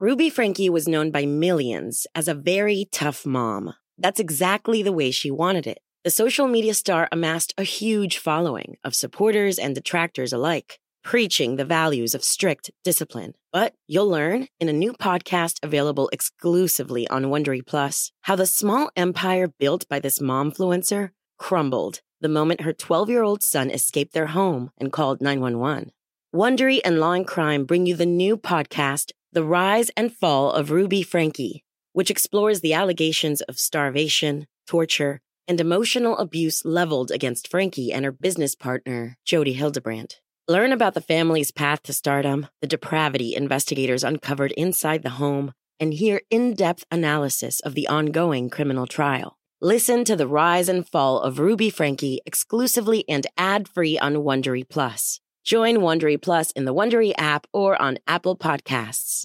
Ruby Frankie was known by millions as a very tough mom. That's exactly the way she wanted it. The social media star amassed a huge following of supporters and detractors alike, preaching the values of strict discipline. But you'll learn in a new podcast available exclusively on Wondery Plus how the small empire built by this momfluencer crumbled the moment her 12 year old son escaped their home and called 911. Wondery and Law and Crime bring you the new podcast, The Rise and Fall of Ruby Frankie, which explores the allegations of starvation, torture, and emotional abuse leveled against Frankie and her business partner, Jody Hildebrandt. Learn about the family's path to stardom, the depravity investigators uncovered inside the home, and hear in depth analysis of the ongoing criminal trial. Listen to the rise and fall of Ruby Frankie exclusively and ad free on Wondery Plus. Join Wondery Plus in the Wondery app or on Apple Podcasts.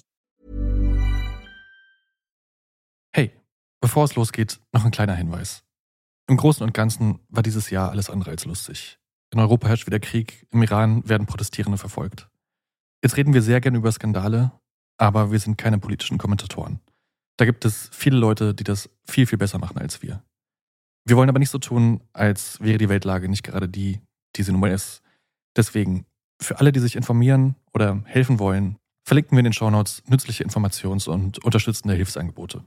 Hey, bevor es losgeht, noch ein kleiner Hinweis. Im Großen und Ganzen war dieses Jahr alles andere als lustig. In Europa herrscht wieder Krieg, im Iran werden Protestierende verfolgt. Jetzt reden wir sehr gerne über Skandale, aber wir sind keine politischen Kommentatoren. Da gibt es viele Leute, die das viel, viel besser machen als wir. Wir wollen aber nicht so tun, als wäre die Weltlage nicht gerade die, die sie nun mal ist. Deswegen, für alle, die sich informieren oder helfen wollen, verlinken wir in den Shownotes nützliche Informations- und unterstützende Hilfsangebote.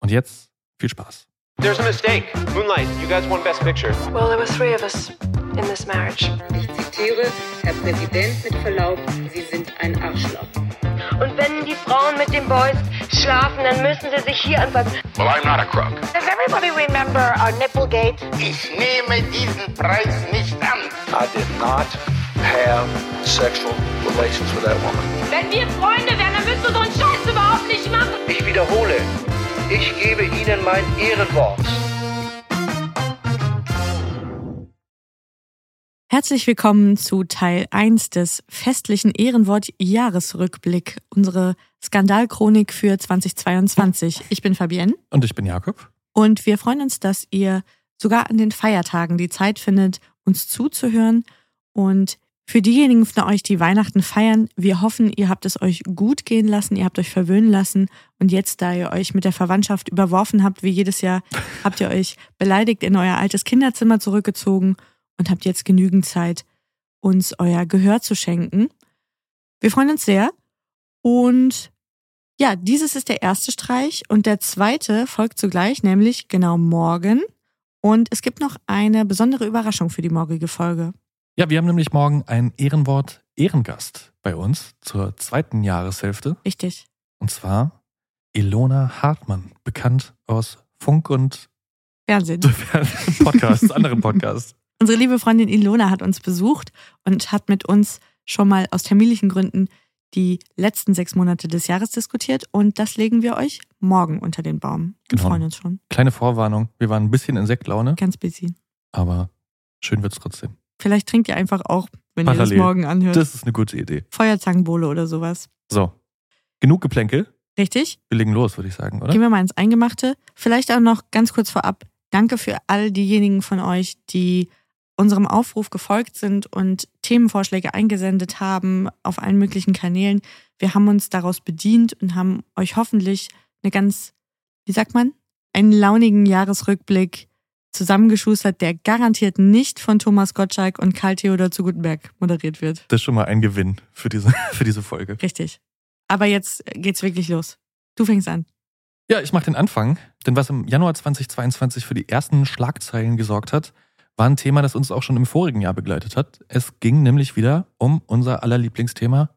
Und jetzt viel Spaß. There's a mistake. Moonlight, you guys won Best Picture. Well, there were three of us in this marriage. Ich zitiere, Herr Präsident, mit Verlaub, Sie sind ein Arschloch. Und wenn die Frauen mit den Boys schlafen, dann müssen sie sich hier anfassen. Well, I'm not a crook. Does everybody remember our Nipplegate? Ich nehme diesen Preis nicht an. I did not have sexual relations with that woman. Wenn wir Freunde wären, dann müsstest du so einen Scheiß überhaupt nicht machen. Ich wiederhole, ich gebe Ihnen mein Ehrenwort. Herzlich willkommen zu Teil 1 des festlichen Ehrenwort-Jahresrückblick, unsere Skandalchronik für 2022. Ich bin Fabienne. Und ich bin Jakob. Und wir freuen uns, dass ihr sogar an den Feiertagen die Zeit findet, uns zuzuhören. Und für diejenigen von euch, die Weihnachten feiern, wir hoffen, ihr habt es euch gut gehen lassen, ihr habt euch verwöhnen lassen. Und jetzt, da ihr euch mit der Verwandtschaft überworfen habt, wie jedes Jahr, habt ihr euch beleidigt in euer altes Kinderzimmer zurückgezogen und habt jetzt genügend Zeit, uns euer Gehör zu schenken. Wir freuen uns sehr. Und ja, dieses ist der erste Streich und der zweite folgt zugleich, nämlich genau morgen. Und es gibt noch eine besondere Überraschung für die morgige Folge. Ja, wir haben nämlich morgen einen Ehrenwort Ehrengast bei uns zur zweiten Jahreshälfte. Richtig. Und zwar Ilona Hartmann, bekannt aus Funk und Fernsehen. Podcasts, anderen Podcasts. Unsere liebe Freundin Ilona hat uns besucht und hat mit uns schon mal aus terminlichen Gründen die letzten sechs Monate des Jahres diskutiert und das legen wir euch morgen unter den Baum. Wir Genau. freuen uns schon. Kleine Vorwarnung, wir waren ein bisschen in Sektlaune, Ganz busy. aber schön wird's trotzdem. Vielleicht trinkt ihr einfach auch, wenn ihr Parallel. das morgen anhört. Das ist eine gute Idee. Feuerzangenbowle oder sowas. So, genug Geplänkel. Richtig? Wir legen los, würde ich sagen, oder? Gehen wir mal ins Eingemachte. Vielleicht auch noch ganz kurz vorab. Danke für all diejenigen von euch, die unserem Aufruf gefolgt sind und Themenvorschläge eingesendet haben auf allen möglichen Kanälen. Wir haben uns daraus bedient und haben euch hoffentlich eine ganz, wie sagt man, einen launigen Jahresrückblick zusammengeschustert, der garantiert nicht von Thomas Gottschalk und Karl Theodor zu Gutenberg moderiert wird. Das ist schon mal ein Gewinn für diese, für diese Folge. Richtig. Aber jetzt geht's wirklich los. Du fängst an. Ja, ich mache den Anfang, denn was im Januar 2022 für die ersten Schlagzeilen gesorgt hat, war ein Thema, das uns auch schon im vorigen Jahr begleitet hat. Es ging nämlich wieder um unser aller Lieblingsthema.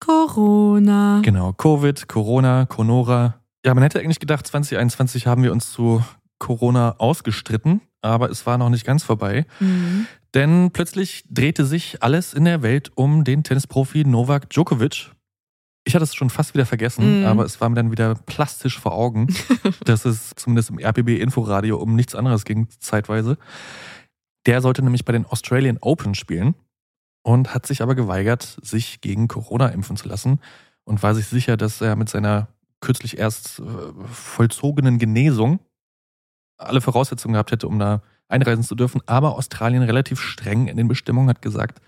Corona. Genau, Covid, Corona, Conora. Ja, man hätte eigentlich gedacht, 2021 haben wir uns zu Corona ausgestritten, aber es war noch nicht ganz vorbei. Mhm. Denn plötzlich drehte sich alles in der Welt um den Tennisprofi Novak Djokovic. Ich hatte es schon fast wieder vergessen, Mhm. aber es war mir dann wieder plastisch vor Augen, dass es zumindest im RBB-Inforadio um nichts anderes ging, zeitweise. Der sollte nämlich bei den Australian Open spielen und hat sich aber geweigert, sich gegen Corona impfen zu lassen und war sich sicher, dass er mit seiner kürzlich erst äh, vollzogenen Genesung alle Voraussetzungen gehabt hätte, um da einreisen zu dürfen. Aber Australien relativ streng in den Bestimmungen hat gesagt,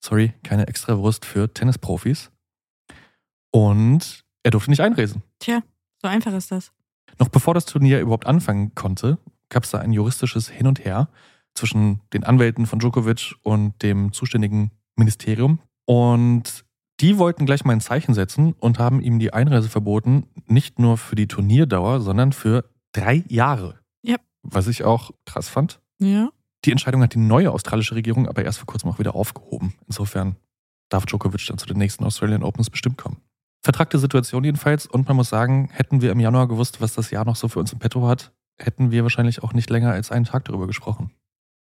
sorry, keine Extrawurst für Tennisprofis. Und er durfte nicht einreisen. Tja, so einfach ist das. Noch bevor das Turnier überhaupt anfangen konnte, gab es da ein juristisches Hin und Her zwischen den Anwälten von Djokovic und dem zuständigen Ministerium. Und die wollten gleich mal ein Zeichen setzen und haben ihm die Einreise verboten, nicht nur für die Turnierdauer, sondern für drei Jahre. Was ich auch krass fand. Ja. Die Entscheidung hat die neue australische Regierung aber erst vor kurzem auch wieder aufgehoben. Insofern darf Djokovic dann zu den nächsten Australian Opens bestimmt kommen. Vertragte Situation jedenfalls und man muss sagen, hätten wir im Januar gewusst, was das Jahr noch so für uns im Petto hat, hätten wir wahrscheinlich auch nicht länger als einen Tag darüber gesprochen.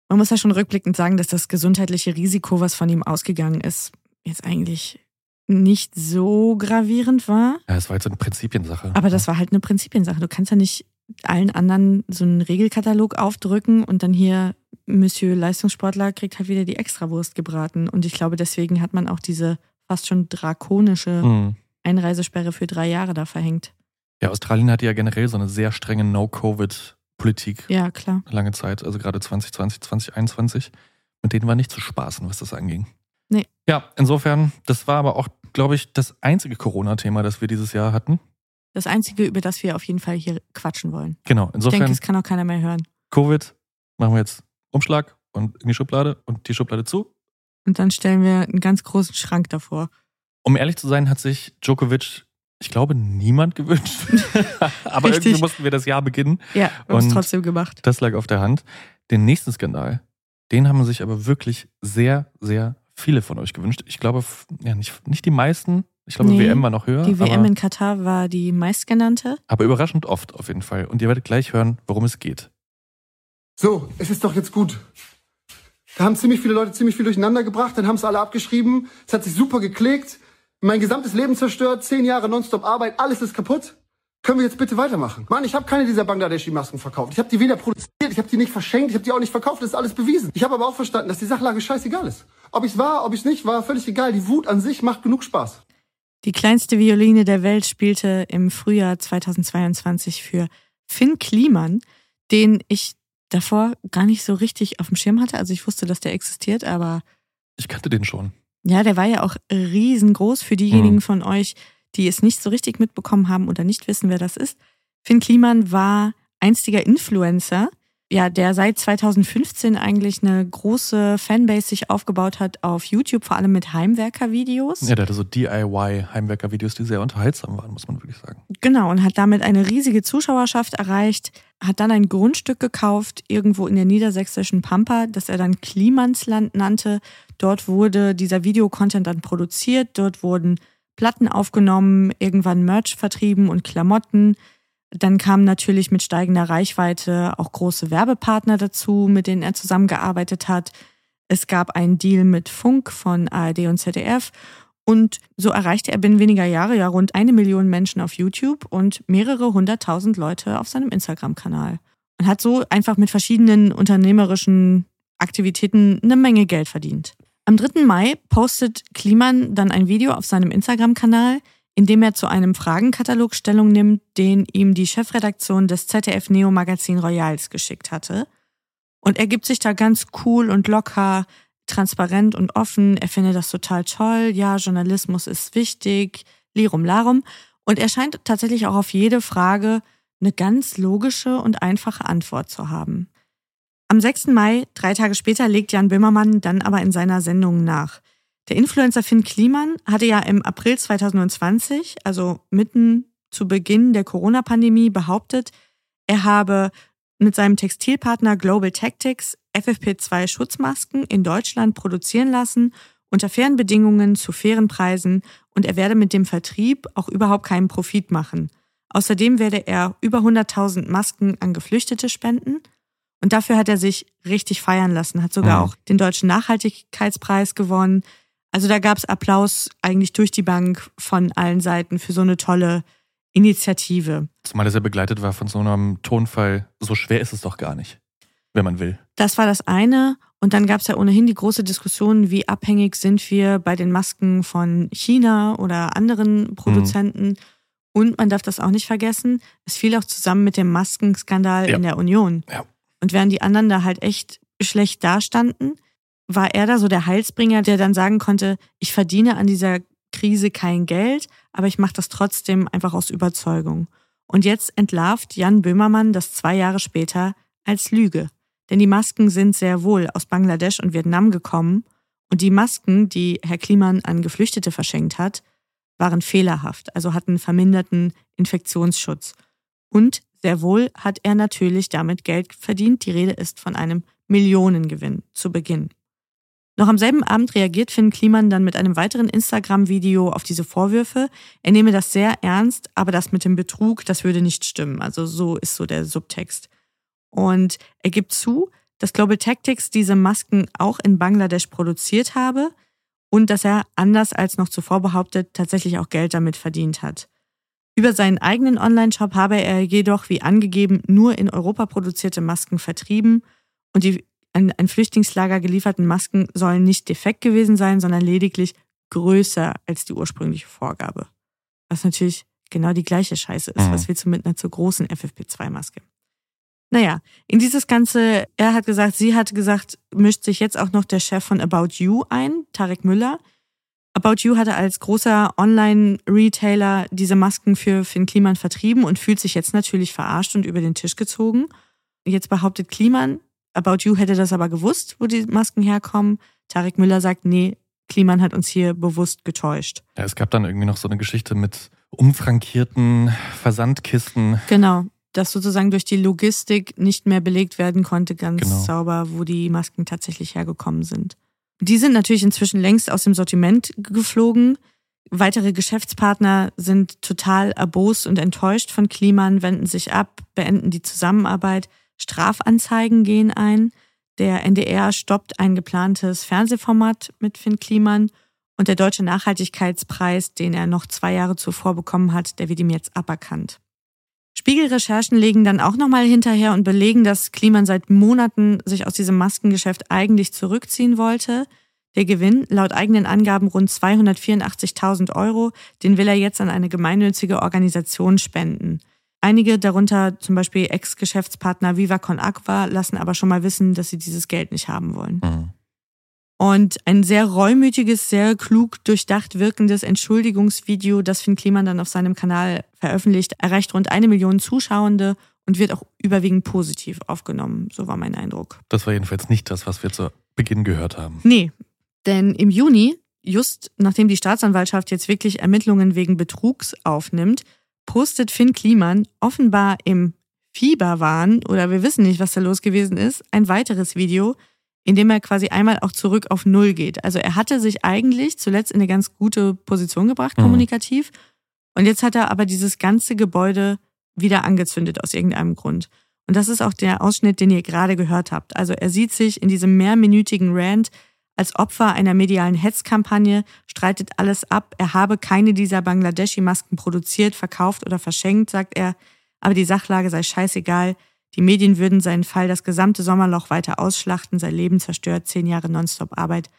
Man muss ja schon rückblickend sagen, dass das gesundheitliche Risiko, was von ihm ausgegangen ist, jetzt eigentlich nicht so gravierend war. Ja, es war jetzt so eine Prinzipiensache. Aber das war halt eine Prinzipiensache. Du kannst ja nicht allen anderen so einen Regelkatalog aufdrücken und dann hier Monsieur Leistungssportler kriegt halt wieder die Extrawurst gebraten. Und ich glaube, deswegen hat man auch diese fast schon drakonische Hm. Einreisesperre für drei Jahre da verhängt. Ja, Australien hatte ja generell so eine sehr strenge No-Covid-Politik Ja, klar. lange Zeit, also gerade 2020, 2021. Mit denen war nicht zu spaßen, was das anging. Nee. Ja, insofern, das war aber auch, glaube ich, das einzige Corona-Thema, das wir dieses Jahr hatten. Das Einzige, über das wir auf jeden Fall hier quatschen wollen. Genau, Ich insofern, denke, es kann auch keiner mehr hören. Covid, machen wir jetzt Umschlag und in die Schublade und die Schublade zu. Und dann stellen wir einen ganz großen Schrank davor. Um ehrlich zu sein, hat sich Djokovic, ich glaube, niemand gewünscht. aber Richtig. irgendwie mussten wir das Jahr beginnen. Ja, wir haben es Und- trotzdem gemacht. Das lag auf der Hand. Den nächsten Skandal, den haben sich aber wirklich sehr, sehr viele von euch gewünscht. Ich glaube, ja, nicht, nicht die meisten. Ich glaube, Nee, WM war noch höher. Die WM aber, in Katar war die meistgenannte. aber überraschend oft auf jeden Fall. Und ihr werdet gleich hören, worum es geht. So, es ist doch jetzt gut. Da haben ziemlich viele Leute ziemlich viel durcheinander gebracht, dann haben es alle abgeschrieben. Es hat sich super geklickt. Mein gesamtes Leben zerstört, zehn Jahre nonstop Arbeit, alles ist kaputt. Können wir jetzt bitte weitermachen? Mann, ich habe keine dieser Bangladeshi-Masken verkauft. Ich habe die weder produziert, ich habe die nicht verschenkt, ich habe die auch nicht verkauft, das ist alles bewiesen. Ich habe aber auch verstanden, dass die Sachlage scheißegal ist. Ob ich's war, ob ich's nicht war, völlig egal. Die Wut an sich macht genug Spaß. Die kleinste Violine der Welt spielte im Frühjahr 2022 für Finn Kliman, den ich davor gar nicht so richtig auf dem Schirm hatte. Also ich wusste, dass der existiert, aber Ich kannte den schon. ja, der war ja auch riesengroß für diejenigen Mhm. von euch, die es nicht so richtig mitbekommen haben oder nicht wissen, wer das ist. Finn Kliman war einstiger Influencer, ja, der seit 2015 eigentlich eine große Fanbase sich aufgebaut hat auf YouTube, vor allem mit Heimwerker-Videos. Ja, der hatte so DIY-Heimwerker-Videos, die sehr unterhaltsam waren, muss man wirklich sagen. Genau, und hat damit eine riesige Zuschauerschaft erreicht, hat dann ein Grundstück gekauft, irgendwo in der niedersächsischen Pampa, das er dann Klimansland nannte. Dort wurde dieser Videocontent dann produziert, dort wurden Platten aufgenommen, irgendwann Merch vertrieben und Klamotten. Dann kamen natürlich mit steigender Reichweite auch große Werbepartner dazu, mit denen er zusammengearbeitet hat. Es gab einen Deal mit Funk von ARD und ZDF und so erreichte er binnen weniger Jahre ja rund eine Million Menschen auf YouTube und mehrere hunderttausend Leute auf seinem Instagram-Kanal. Und hat so einfach mit verschiedenen unternehmerischen Aktivitäten eine Menge Geld verdient. Am 3. Mai postet Kliman dann ein Video auf seinem Instagram-Kanal, in dem er zu einem Fragenkatalog Stellung nimmt, den ihm die Chefredaktion des ZDF Neo Magazin Royals geschickt hatte. Und er gibt sich da ganz cool und locker transparent und offen. Er findet das total toll. Ja, Journalismus ist wichtig. Lirum Larum. Und er scheint tatsächlich auch auf jede Frage eine ganz logische und einfache Antwort zu haben. Am 6. Mai, drei Tage später, legt Jan Böhmermann dann aber in seiner Sendung nach. Der Influencer Finn Kliman hatte ja im April 2020, also mitten zu Beginn der Corona-Pandemie, behauptet, er habe mit seinem Textilpartner Global Tactics FFP2-Schutzmasken in Deutschland produzieren lassen, unter fairen Bedingungen zu fairen Preisen und er werde mit dem Vertrieb auch überhaupt keinen Profit machen. Außerdem werde er über 100.000 Masken an Geflüchtete spenden und dafür hat er sich richtig feiern lassen, hat sogar Mhm. auch den Deutschen Nachhaltigkeitspreis gewonnen. Also da gab es Applaus eigentlich durch die Bank von allen Seiten für so eine tolle Initiative. Zumal das ja begleitet war von so einem Tonfall, so schwer ist es doch gar nicht, wenn man will. Das war das eine. Und dann gab es ja ohnehin die große Diskussion, wie abhängig sind wir bei den Masken von China oder anderen Produzenten. Und man darf das auch nicht vergessen, es fiel auch zusammen mit dem Maskenskandal Ja. in der Union. Ja. Und während die anderen da halt echt schlecht dastanden, war er da so der Heilsbringer, der dann sagen konnte, ich verdiene an dieser Krise kein Geld, aber ich mache das trotzdem einfach aus Überzeugung. Und jetzt entlarvt Jan Böhmermann das zwei Jahre später als Lüge. Denn die Masken sind sehr wohl aus Bangladesch und Vietnam gekommen und die Masken, die Herr Kliman an Geflüchtete verschenkt hat, waren fehlerhaft, also hatten verminderten Infektionsschutz. Und sehr wohl hat er natürlich damit Geld verdient. Die Rede ist von einem Millionengewinn zu Beginn. Noch am selben Abend reagiert Finn Kliman dann mit einem weiteren Instagram-Video auf diese Vorwürfe. Er nehme das sehr ernst, aber das mit dem Betrug, das würde nicht stimmen. Also so ist so der Subtext. Und er gibt zu, dass Global Tactics diese Masken auch in Bangladesch produziert habe und dass er, anders als noch zuvor behauptet, tatsächlich auch Geld damit verdient hat. Über seinen eigenen Online-Shop habe er jedoch, wie angegeben, nur in Europa produzierte Masken vertrieben und die an ein Flüchtlingslager gelieferten Masken sollen nicht defekt gewesen sein, sondern lediglich größer als die ursprüngliche Vorgabe. Was natürlich genau die gleiche Scheiße ist. Mhm. Was willst du mit einer zu großen FFP2-Maske? Naja, in dieses Ganze, er hat gesagt, sie hat gesagt, mischt sich jetzt auch noch der Chef von About You ein, Tarek Müller. About You hatte als großer Online-Retailer diese Masken für Finn Kliman vertrieben und fühlt sich jetzt natürlich verarscht und über den Tisch gezogen. Jetzt behauptet Kliman, About You hätte das aber gewusst, wo die Masken herkommen. Tarek Müller sagt, nee, Kliman hat uns hier bewusst getäuscht. Ja, es gab dann irgendwie noch so eine Geschichte mit umfrankierten Versandkisten. Genau, dass sozusagen durch die Logistik nicht mehr belegt werden konnte, ganz genau. sauber, wo die Masken tatsächlich hergekommen sind. Die sind natürlich inzwischen längst aus dem Sortiment geflogen. Weitere Geschäftspartner sind total erbost und enttäuscht von Kliman, wenden sich ab, beenden die Zusammenarbeit. Strafanzeigen gehen ein. Der NDR stoppt ein geplantes Fernsehformat mit Finn Kliman und der Deutsche Nachhaltigkeitspreis, den er noch zwei Jahre zuvor bekommen hat, der wird ihm jetzt aberkannt. Spiegelrecherchen legen dann auch nochmal hinterher und belegen, dass Kliman seit Monaten sich aus diesem Maskengeschäft eigentlich zurückziehen wollte. Der Gewinn, laut eigenen Angaben rund 284.000 Euro, den will er jetzt an eine gemeinnützige Organisation spenden. Einige, darunter zum Beispiel Ex-Geschäftspartner Viva Con Aqua, lassen aber schon mal wissen, dass sie dieses Geld nicht haben wollen. Mhm. Und ein sehr reumütiges, sehr klug durchdacht wirkendes Entschuldigungsvideo, das Finn Kliman dann auf seinem Kanal veröffentlicht, erreicht rund eine Million Zuschauende und wird auch überwiegend positiv aufgenommen. So war mein Eindruck. Das war jedenfalls nicht das, was wir zu Beginn gehört haben. Nee, denn im Juni, just nachdem die Staatsanwaltschaft jetzt wirklich Ermittlungen wegen Betrugs aufnimmt, postet Finn Kliman offenbar im Fieberwahn oder wir wissen nicht, was da los gewesen ist, ein weiteres Video, in dem er quasi einmal auch zurück auf Null geht. Also er hatte sich eigentlich zuletzt in eine ganz gute Position gebracht, mhm. kommunikativ. Und jetzt hat er aber dieses ganze Gebäude wieder angezündet aus irgendeinem Grund. Und das ist auch der Ausschnitt, den ihr gerade gehört habt. Also er sieht sich in diesem mehrminütigen Rant als Opfer einer medialen Hetzkampagne, streitet alles ab. Er habe keine dieser Bangladeschi-Masken produziert, verkauft oder verschenkt, sagt er. Aber die Sachlage sei scheißegal. Die Medien würden seinen Fall das gesamte Sommerloch weiter ausschlachten, sein Leben zerstört, zehn Jahre Nonstop-Arbeit,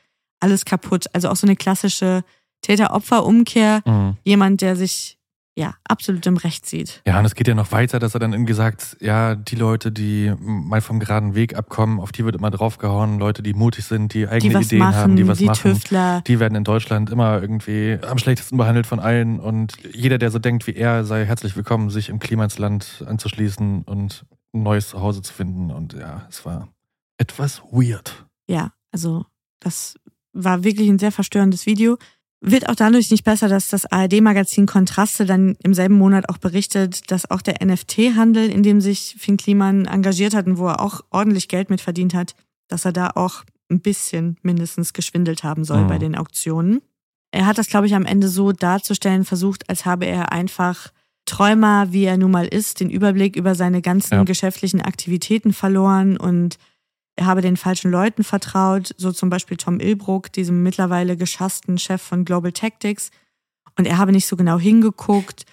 alles kaputt. Also auch so eine klassische Täter-Opfer-Umkehr. Mhm. Jemand, der sich ja, absolut im Recht sieht. Ja, und es geht ja noch weiter, dass er dann irgendwie sagt, ja, die Leute, die mal vom geraden Weg abkommen, auf die wird immer draufgehauen. Leute, die mutig sind, die eigene die Ideen machen, haben, die was die machen. Tüftler. Die werden in Deutschland immer irgendwie am schlechtesten behandelt von allen. Und jeder, der so denkt wie er, sei herzlich willkommen, sich im Klimasland anzuschließen und ein neues Zuhause zu finden. Und ja, es war etwas weird. Ja, also das war wirklich ein sehr verstörendes Video. Wird auch dadurch nicht besser, dass das ARD-Magazin Kontraste dann im selben Monat auch berichtet, dass auch der NFT-Handel, in dem sich Finn Kliman engagiert hat und wo er auch ordentlich Geld mit verdient hat, dass er da auch ein bisschen mindestens geschwindelt haben soll mhm. bei den Auktionen. Er hat das, glaube ich, am Ende so darzustellen versucht, als habe er einfach Träumer, wie er nun mal ist, den Überblick über seine ganzen ja. geschäftlichen Aktivitäten verloren und habe den falschen Leuten vertraut, so zum Beispiel Tom Ilbruck, diesem mittlerweile geschassten Chef von Global Tactics. Und er habe nicht so genau hingeguckt.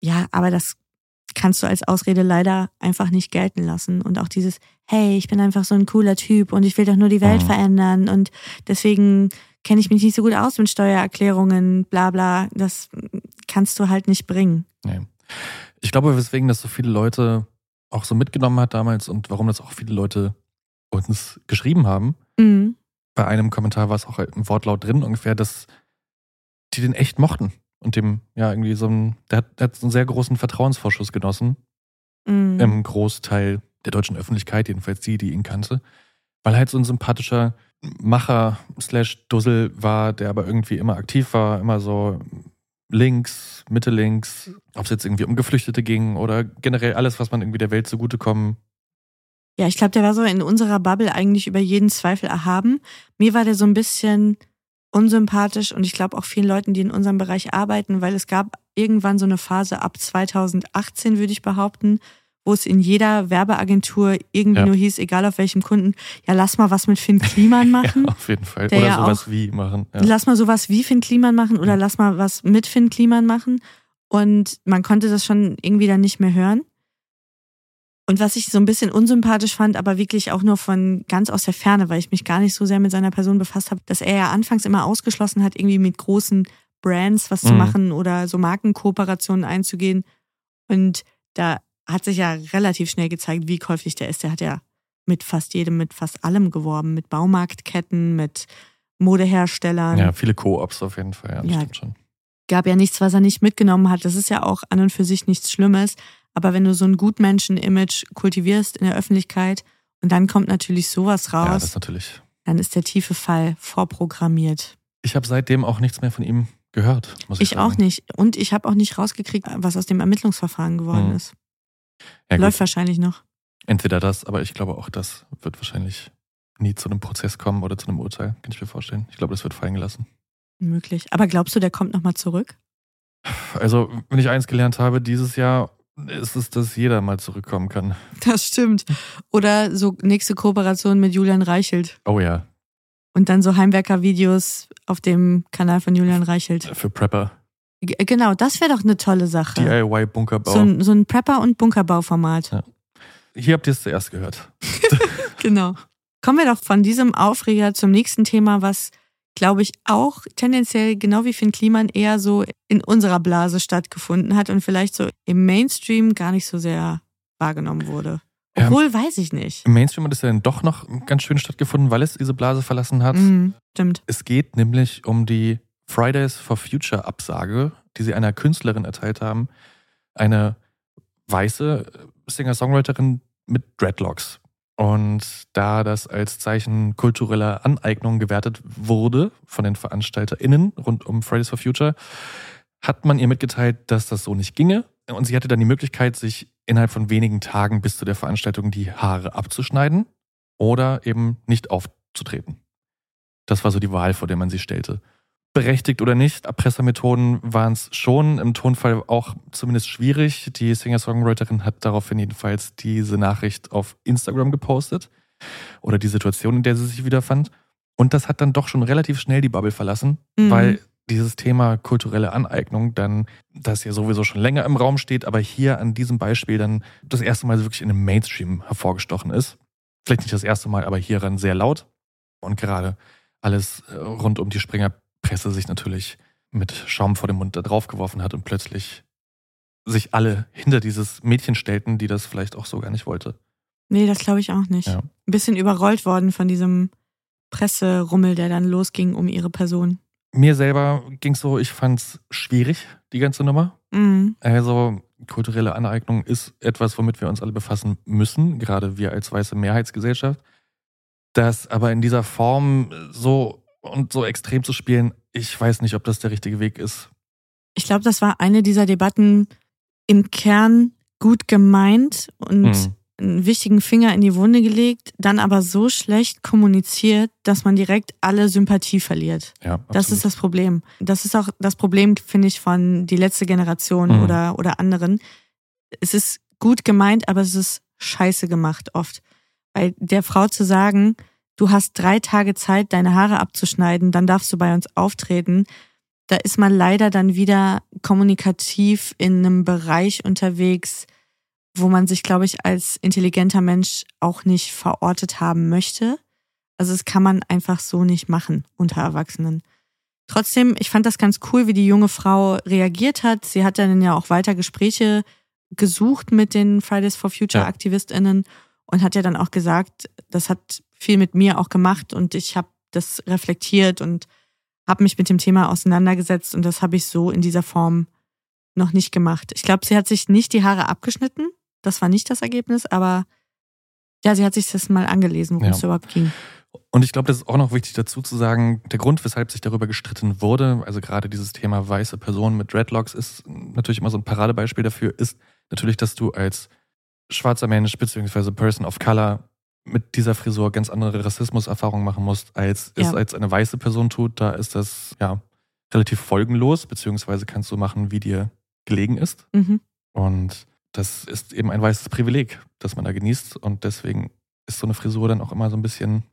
Ja, aber das kannst du als Ausrede leider einfach nicht gelten lassen. Und auch dieses, hey, ich bin einfach so ein cooler Typ und ich will doch nur die Welt mhm. verändern und deswegen kenne ich mich nicht so gut aus mit Steuererklärungen, bla bla, das kannst du halt nicht bringen. Nee. Ich glaube, weswegen das so viele Leute auch so mitgenommen hat damals und warum das auch viele Leute uns geschrieben haben. Mhm. Bei einem Kommentar war es auch ein Wortlaut drin, ungefähr, dass die den echt mochten. und dem, ja, irgendwie so ein, der hat, der hat einen sehr großen Vertrauensvorschuss genossen Mhm. im Großteil der deutschen Öffentlichkeit, jedenfalls die, die ihn kannte, weil halt so ein sympathischer Macher slash Dussel war, der aber irgendwie immer aktiv war, immer so links, Mitte links, ob es jetzt irgendwie um Geflüchtete ging oder generell alles, was man irgendwie der Welt zugutekommen. Ja, ich glaube, der war so in unserer Bubble eigentlich über jeden Zweifel erhaben. Mir war der so ein bisschen unsympathisch und ich glaube auch vielen Leuten, die in unserem Bereich arbeiten, weil es gab irgendwann so eine Phase ab 2018, würde ich behaupten, wo es in jeder Werbeagentur irgendwie Ja. nur hieß, egal auf welchem Kunden, ja, lass mal was mit Finn Kliman machen. Ja, auf jeden Fall. Der oder ja sowas auch- wie machen. Ja. Lass mal sowas wie Finn Kliman machen oder lass mal was mit Finn Kliman machen. Und man konnte das schon irgendwie dann nicht mehr hören. Und was ich so ein bisschen unsympathisch fand, aber wirklich auch nur von ganz aus der Ferne, weil ich mich gar nicht so sehr mit seiner Person befasst habe, dass er ja anfangs immer ausgeschlossen hat, irgendwie mit großen Brands was zu Mhm. machen oder so Markenkooperationen einzugehen. Und da hat sich ja relativ schnell gezeigt, wie käuflich der ist. Der hat ja mit fast jedem, mit fast allem geworben, mit Baumarktketten, mit Modeherstellern. ja, viele Co-ops auf jeden Fall. Ja, das Ja. stimmt schon. gab ja nichts, was er nicht mitgenommen hat. Das ist ja auch an und für sich nichts Schlimmes. Aber wenn du so ein Gutmenschen-Image kultivierst in der Öffentlichkeit und dann kommt natürlich sowas Ja, raus, das natürlich. dann ist der tiefe Fall vorprogrammiert. Ich habe seitdem auch nichts mehr von ihm gehört, muss ich, Ich sagen. auch nicht. Und ich habe auch nicht rausgekriegt, was aus dem Ermittlungsverfahren geworden Hm. ist. Ja, gut. Läuft wahrscheinlich noch. Entweder das, aber ich glaube auch das wird wahrscheinlich nie zu einem Prozess kommen oder zu einem Urteil, kann ich mir vorstellen. Ich glaube, das wird fallen gelassen. Möglich. Aber glaubst du, der kommt nochmal zurück? Also, wenn ich eins gelernt habe, dieses Jahr ist es, dass jeder mal zurückkommen kann. Das stimmt. Oder so nächste Kooperation mit Julian Reichelt. Oh ja, Und dann so Heimwerker-Videos auf dem Kanal von Julian Reichelt. für Prepper. G genau, das wäre doch eine tolle Sache. DIY-Bunkerbau. So ein, so ein Prepper- und Bunkerbauformat. Ja. Hier habt ihr es zuerst gehört. Genau. Kommen wir doch von diesem Aufreger zum nächsten Thema, was, glaube ich, auch tendenziell, genau wie Finn Kliman, eher so in unserer Blase stattgefunden hat und vielleicht so im Mainstream gar nicht so sehr wahrgenommen wurde. Obwohl, weiß ich nicht. Im Mainstream hat es ja dann doch noch ganz schön stattgefunden, weil es diese Blase verlassen hat. Mhm, stimmt. Es geht nämlich um die Fridays for Future Absage, die sie einer Künstlerin erteilt haben. Eine weiße Singer-Songwriterin mit Dreadlocks. Und da das als Zeichen kultureller Aneignung gewertet wurde von den VeranstalterInnen rund um Fridays for Future, hat man ihr mitgeteilt, dass das so nicht ginge. Und sie hatte dann die Möglichkeit, sich innerhalb von wenigen Tagen bis zu der Veranstaltung die Haare abzuschneiden oder eben nicht aufzutreten. Das war so die Wahl, vor der man sie stellte. Berechtigt oder nicht, Erpressermethoden waren es schon, im Tonfall auch zumindest schwierig. Die Singer-Songwriterin hat daraufhin jedenfalls diese Nachricht auf Instagram gepostet oder die Situation, in der sie sich wiederfand. Und das hat dann doch schon relativ schnell die Bubble verlassen, Mhm. weil dieses Thema kulturelle Aneignung dann, das ja sowieso schon länger im Raum steht, aber hier an diesem Beispiel dann das erste Mal wirklich in einem Mainstream hervorgestochen ist. Vielleicht nicht das erste Mal, aber hieran sehr laut. Und gerade alles äh, rund um die Springerpresse sich natürlich mit Schaum vor dem Mund da drauf geworfen hat und plötzlich sich alle hinter dieses Mädchen stellten, die das vielleicht auch so gar nicht wollte. Nee, das glaube ich auch nicht. Ja. Ein bisschen überrollt worden von diesem Presserummel, der dann losging um ihre Person. Mir selber ging es so, ich fand es schwierig, die ganze Nummer. Mhm. Also kulturelle Aneignung ist etwas, womit wir uns alle befassen müssen, gerade wir als weiße Mehrheitsgesellschaft. Das aber in dieser Form so und so extrem zu spielen, ich weiß nicht, ob das der richtige Weg ist. Ich glaube, das war eine dieser Debatten im Kern gut gemeint und Hm. einen wichtigen Finger in die Wunde gelegt, dann aber so schlecht kommuniziert, dass man direkt alle Sympathie verliert. Ja, Das ist das Problem. Das ist auch das Problem, finde ich, von die letzte Generation Mhm. oder, oder anderen. Es ist gut gemeint, aber es ist scheiße gemacht oft. Weil der Frau zu sagen, du hast drei Tage Zeit, deine Haare abzuschneiden, dann darfst du bei uns auftreten, da ist man leider dann wieder kommunikativ in einem Bereich unterwegs, wo man sich, glaube ich, als intelligenter Mensch auch nicht verortet haben möchte. Also das kann man einfach so nicht machen unter Erwachsenen. Trotzdem, ich fand das ganz cool, wie die junge Frau reagiert hat. Sie hat dann ja auch weiter Gespräche gesucht mit den Fridays for Future Ja. AktivistInnen und hat ja dann auch gesagt, das hat viel mit mir auch gemacht und ich habe das reflektiert und habe mich mit dem Thema auseinandergesetzt und das habe ich so in dieser Form noch nicht gemacht. Ich glaube, sie hat sich nicht die Haare abgeschnitten. Das war nicht das Ergebnis, aber ja, sie hat sich das mal angelesen, worum Ja. es überhaupt ging. Und ich glaube, das ist auch noch wichtig dazu zu sagen, der Grund, weshalb sich darüber gestritten wurde, also gerade dieses Thema weiße Personen mit Dreadlocks ist natürlich immer so ein Paradebeispiel dafür, ist natürlich, dass du als schwarzer Mensch beziehungsweise Person of Color mit dieser Frisur ganz andere Rassismuserfahrungen machen musst, als es Ja. als eine weiße Person tut. Da ist das ja relativ folgenlos, beziehungsweise kannst du machen, wie dir gelegen ist. Mhm. Und das ist eben ein weißes Privileg, das man da genießt. Und deswegen ist so eine Frisur dann auch immer so ein bisschen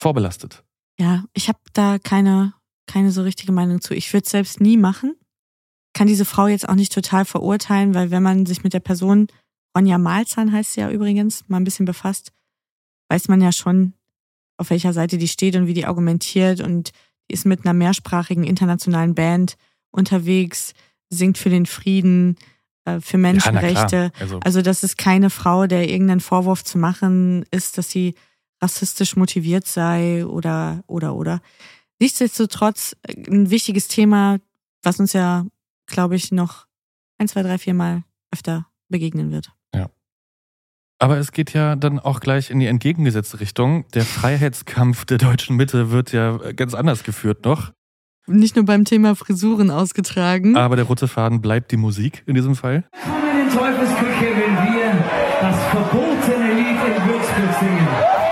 vorbelastet. Ja, ich habe da keine, keine so richtige Meinung zu. Ich würde es selbst nie machen. Kann diese Frau jetzt auch nicht total verurteilen, weil wenn man sich mit der Person, Ronja Malzahn heißt sie ja übrigens, mal ein bisschen befasst, weiß man ja schon, auf welcher Seite die steht und wie die argumentiert und die ist mit einer mehrsprachigen internationalen Band unterwegs, singt für den Frieden, äh, für Menschenrechte. Also, Also das ist keine Frau, der irgendeinen Vorwurf zu machen ist, dass sie rassistisch motiviert sei oder oder oder. Nichtsdestotrotz äh, ein wichtiges Thema, was uns ja, glaube ich, noch ein, zwei, drei, vier Mal öfter begegnen wird. Aber es geht ja dann auch gleich in die entgegengesetzte Richtung. Der Freiheitskampf der deutschen Mitte wird ja ganz anders geführt noch. Nicht nur beim Thema Frisuren ausgetragen. Aber der rote Faden bleibt die Musik in diesem Fall. Komm in den Teufelsküche, wenn wir das verbotene Lied in Würzburg singen.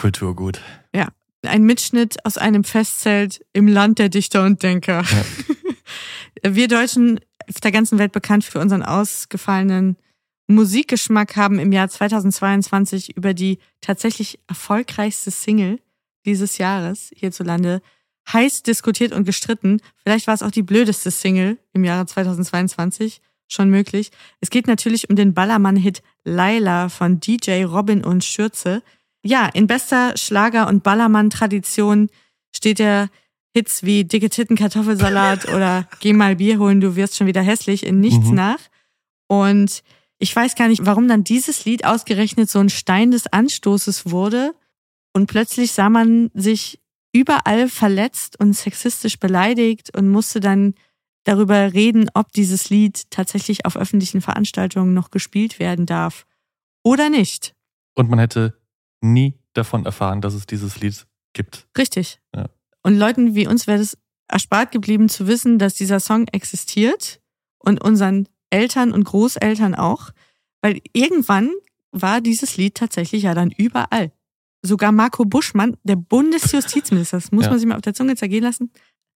Kulturgut. Ja, ein Mitschnitt aus einem Festzelt im Land der Dichter und Denker. Wir Deutschen auf der ganzen Welt bekannt für unseren ausgefallenen Musikgeschmack haben im Jahr 2022 über die tatsächlich erfolgreichste Single dieses Jahres hierzulande heiß diskutiert und gestritten. Vielleicht war es auch die blödeste Single im Jahre 2022, schon möglich. Es geht natürlich um den Ballermann-Hit Laila von DJ Robin und Schürze. Ja, in bester Schlager- und Ballermann-Tradition steht der Hits wie Dicke Titten, Kartoffelsalat oder Geh mal Bier holen, du wirst schon wieder hässlich in nichts Mhm. nach. Und ich weiß gar nicht, warum dann dieses Lied ausgerechnet so ein Stein des Anstoßes wurde. Und plötzlich sah man sich überall verletzt und sexistisch beleidigt und musste dann darüber reden, ob dieses Lied tatsächlich auf öffentlichen Veranstaltungen noch gespielt werden darf oder nicht. Und man hätte nie davon erfahren, dass es dieses Lied gibt. Richtig. Ja. Und Leuten wie uns wäre es erspart geblieben zu wissen, dass dieser Song existiert und unseren Eltern und Großeltern auch, weil irgendwann war dieses Lied tatsächlich ja dann überall. Sogar Marco Buschmann, der Bundesjustizminister, das muss Ja. man sich mal auf der Zunge zergehen lassen,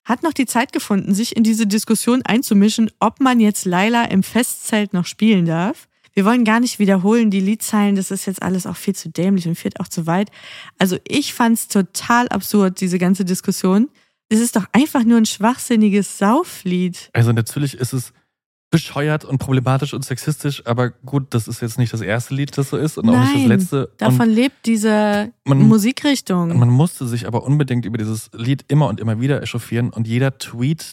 hat noch die Zeit gefunden, sich in diese Diskussion einzumischen, ob man jetzt Laila im Festzelt noch spielen darf. Wir wollen gar nicht wiederholen, die Liedzeilen, das ist jetzt alles auch viel zu dämlich und führt auch zu weit. Also ich fand's total absurd, diese ganze Diskussion. Es ist doch einfach nur ein schwachsinniges Sauflied. Also natürlich ist es bescheuert und problematisch und sexistisch, aber gut, das ist jetzt nicht das erste Lied, das so ist und auch nicht das Nein, letzte. Davon und lebt diese Man- Musikrichtung. man musste sich aber unbedingt über dieses Lied immer und immer wieder echauffieren und jeder Tweet,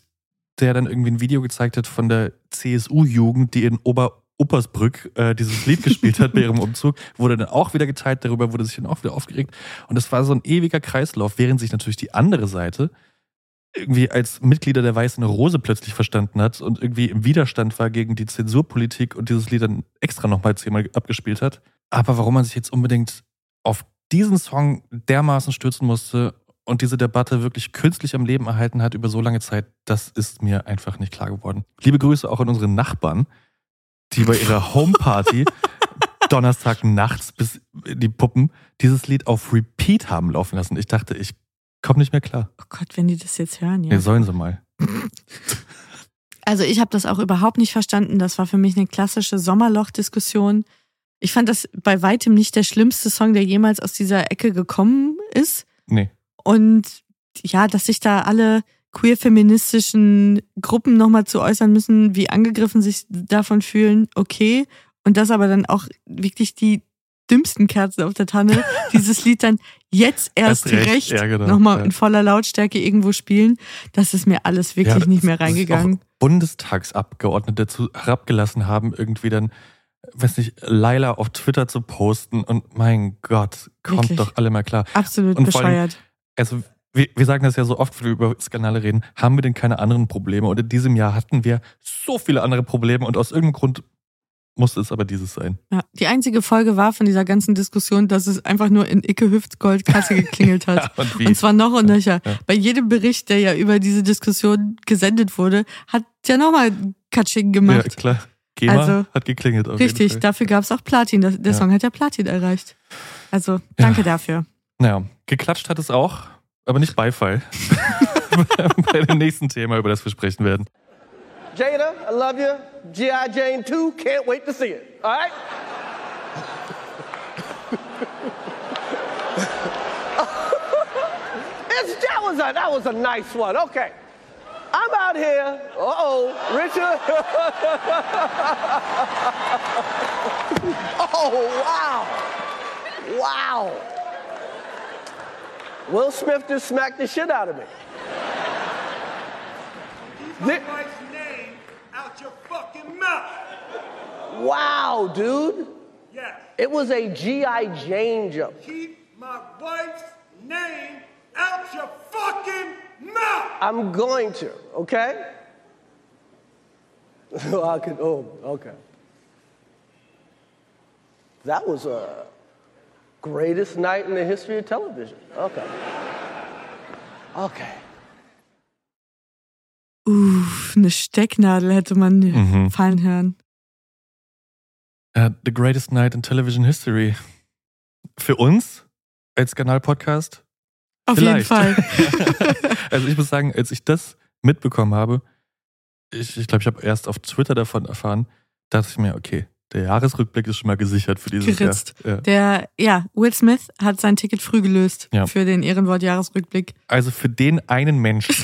der dann irgendwie ein Video gezeigt hat von der CSU-Jugend, die in Ober Uppersbrück äh, dieses Lied gespielt hat bei ihrem Umzug, wurde dann auch wieder geteilt, darüber wurde sich dann auch wieder aufgeregt. Und es war so ein ewiger Kreislauf, während sich natürlich die andere Seite irgendwie als Mitglieder der Weißen Rose plötzlich verstanden hat und irgendwie im Widerstand war gegen die Zensurpolitik und dieses Lied dann extra nochmal zehnmal abgespielt hat. Aber warum man sich jetzt unbedingt auf diesen Song dermaßen stürzen musste und diese Debatte wirklich künstlich am Leben erhalten hat über so lange Zeit, das ist mir einfach nicht klar geworden. Liebe Grüße auch an unsere Nachbarn, die bei ihrer Homeparty Donnerstag nachts bis die Puppen dieses Lied auf Repeat haben laufen lassen. Ich dachte, ich komme nicht mehr klar. oh Gott, wenn die das jetzt hören, ja. Nee, sollen sie mal. Also ich habe das auch überhaupt nicht verstanden. Das war für mich eine klassische Sommerloch-Diskussion. Ich fand das bei weitem nicht der schlimmste Song, der jemals aus dieser Ecke gekommen ist. Nee. Und ja, dass sich da alle queer-feministischen Gruppen nochmal zu äußern müssen, wie angegriffen sich davon fühlen, okay. Und dass aber dann auch wirklich die dümmsten Kerzen auf der Tanne dieses Lied dann jetzt erst, recht, recht, ja, genau, nochmal ja. in voller Lautstärke irgendwo spielen. Das ist mir alles wirklich Ja, nicht mehr reingegangen. Auch Bundestagsabgeordnete zu herabgelassen haben, irgendwie dann, weiß nicht, Laila auf Twitter zu posten und mein Gott, kommt Wirklich. doch alle mal klar. Absolut Und vor allem- bescheuert. Also, wir, wir sagen das ja so oft, wenn wir über Skandale reden, haben wir denn keine anderen Probleme? Und in diesem Jahr hatten wir so viele andere Probleme und aus irgendeinem Grund musste es aber dieses sein. Ja, die einzige Folge war von dieser ganzen Diskussion, dass es einfach nur in Icke Hüftgold Kasse geklingelt hat. Ja, und? Und zwar noch und nöcher. Ja. Bei jedem Bericht, der ja über diese Diskussion gesendet wurde, hat ja nochmal Katsching Ja, gemacht. klar. GEMA Also, hat geklingelt. Richtig, dafür gab es auch Platin. Der, der Ja. Song hat ja Platin erreicht. Also, danke dafür. Naja, geklatscht hat es auch, aber nicht Beifall. Bei dem nächsten Thema, über das wir sprechen werden. Jada, I love you. G.I. Jane 2, can't wait to see it. All right? it's, that, was a, that was a nice one. Okay. I'm out here. Uh oh, Richard. oh, wow. Wow. Will Smith just smacked the shit out of me. Thi- name out your fucking mouth. Wow, dude. Yes. It was a G.I. Jane jump. Keep my wife's name out your fucking mouth. I'm going to, okay? I could, oh, okay. That was a greatest night in the history of television. Okay. Okay. Uff, eine Stecknadel hätte man Mhm. fallen hören. Uh, the greatest night in television history. Für uns als Kanal-Podcast? Auf Vielleicht. jeden Fall. also ich muss sagen, als ich das mitbekommen habe, ich glaube, ich, glaub, ich habe erst auf Twitter davon erfahren, dachte ich mir, okay, der Jahresrückblick ist schon mal gesichert für dieses Geritzt. Jahr. Ja. Der, ja, Will Smith hat sein Ticket früh gelöst Ja. für den Ehrenwort-Jahresrückblick. Also für den einen Menschen,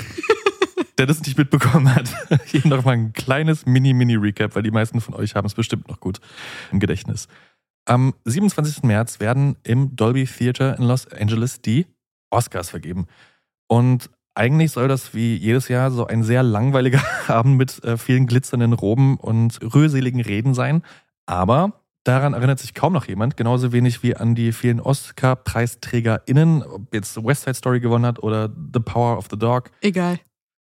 der das nicht mitbekommen hat, hier noch mal ein kleines Mini-Mini-Recap, weil die meisten von euch haben es bestimmt noch gut im Gedächtnis. Am 27. März werden im Dolby Theater in Los Angeles die Oscars vergeben. Und eigentlich soll das wie jedes Jahr so ein sehr langweiliger Abend mit äh, vielen glitzernden Roben und rührseligen Reden sein. Aber daran erinnert sich kaum noch jemand, genauso wenig wie an die vielen Oscar-PreisträgerInnen, ob jetzt West Side Story gewonnen hat oder The Power of the Dog. Egal,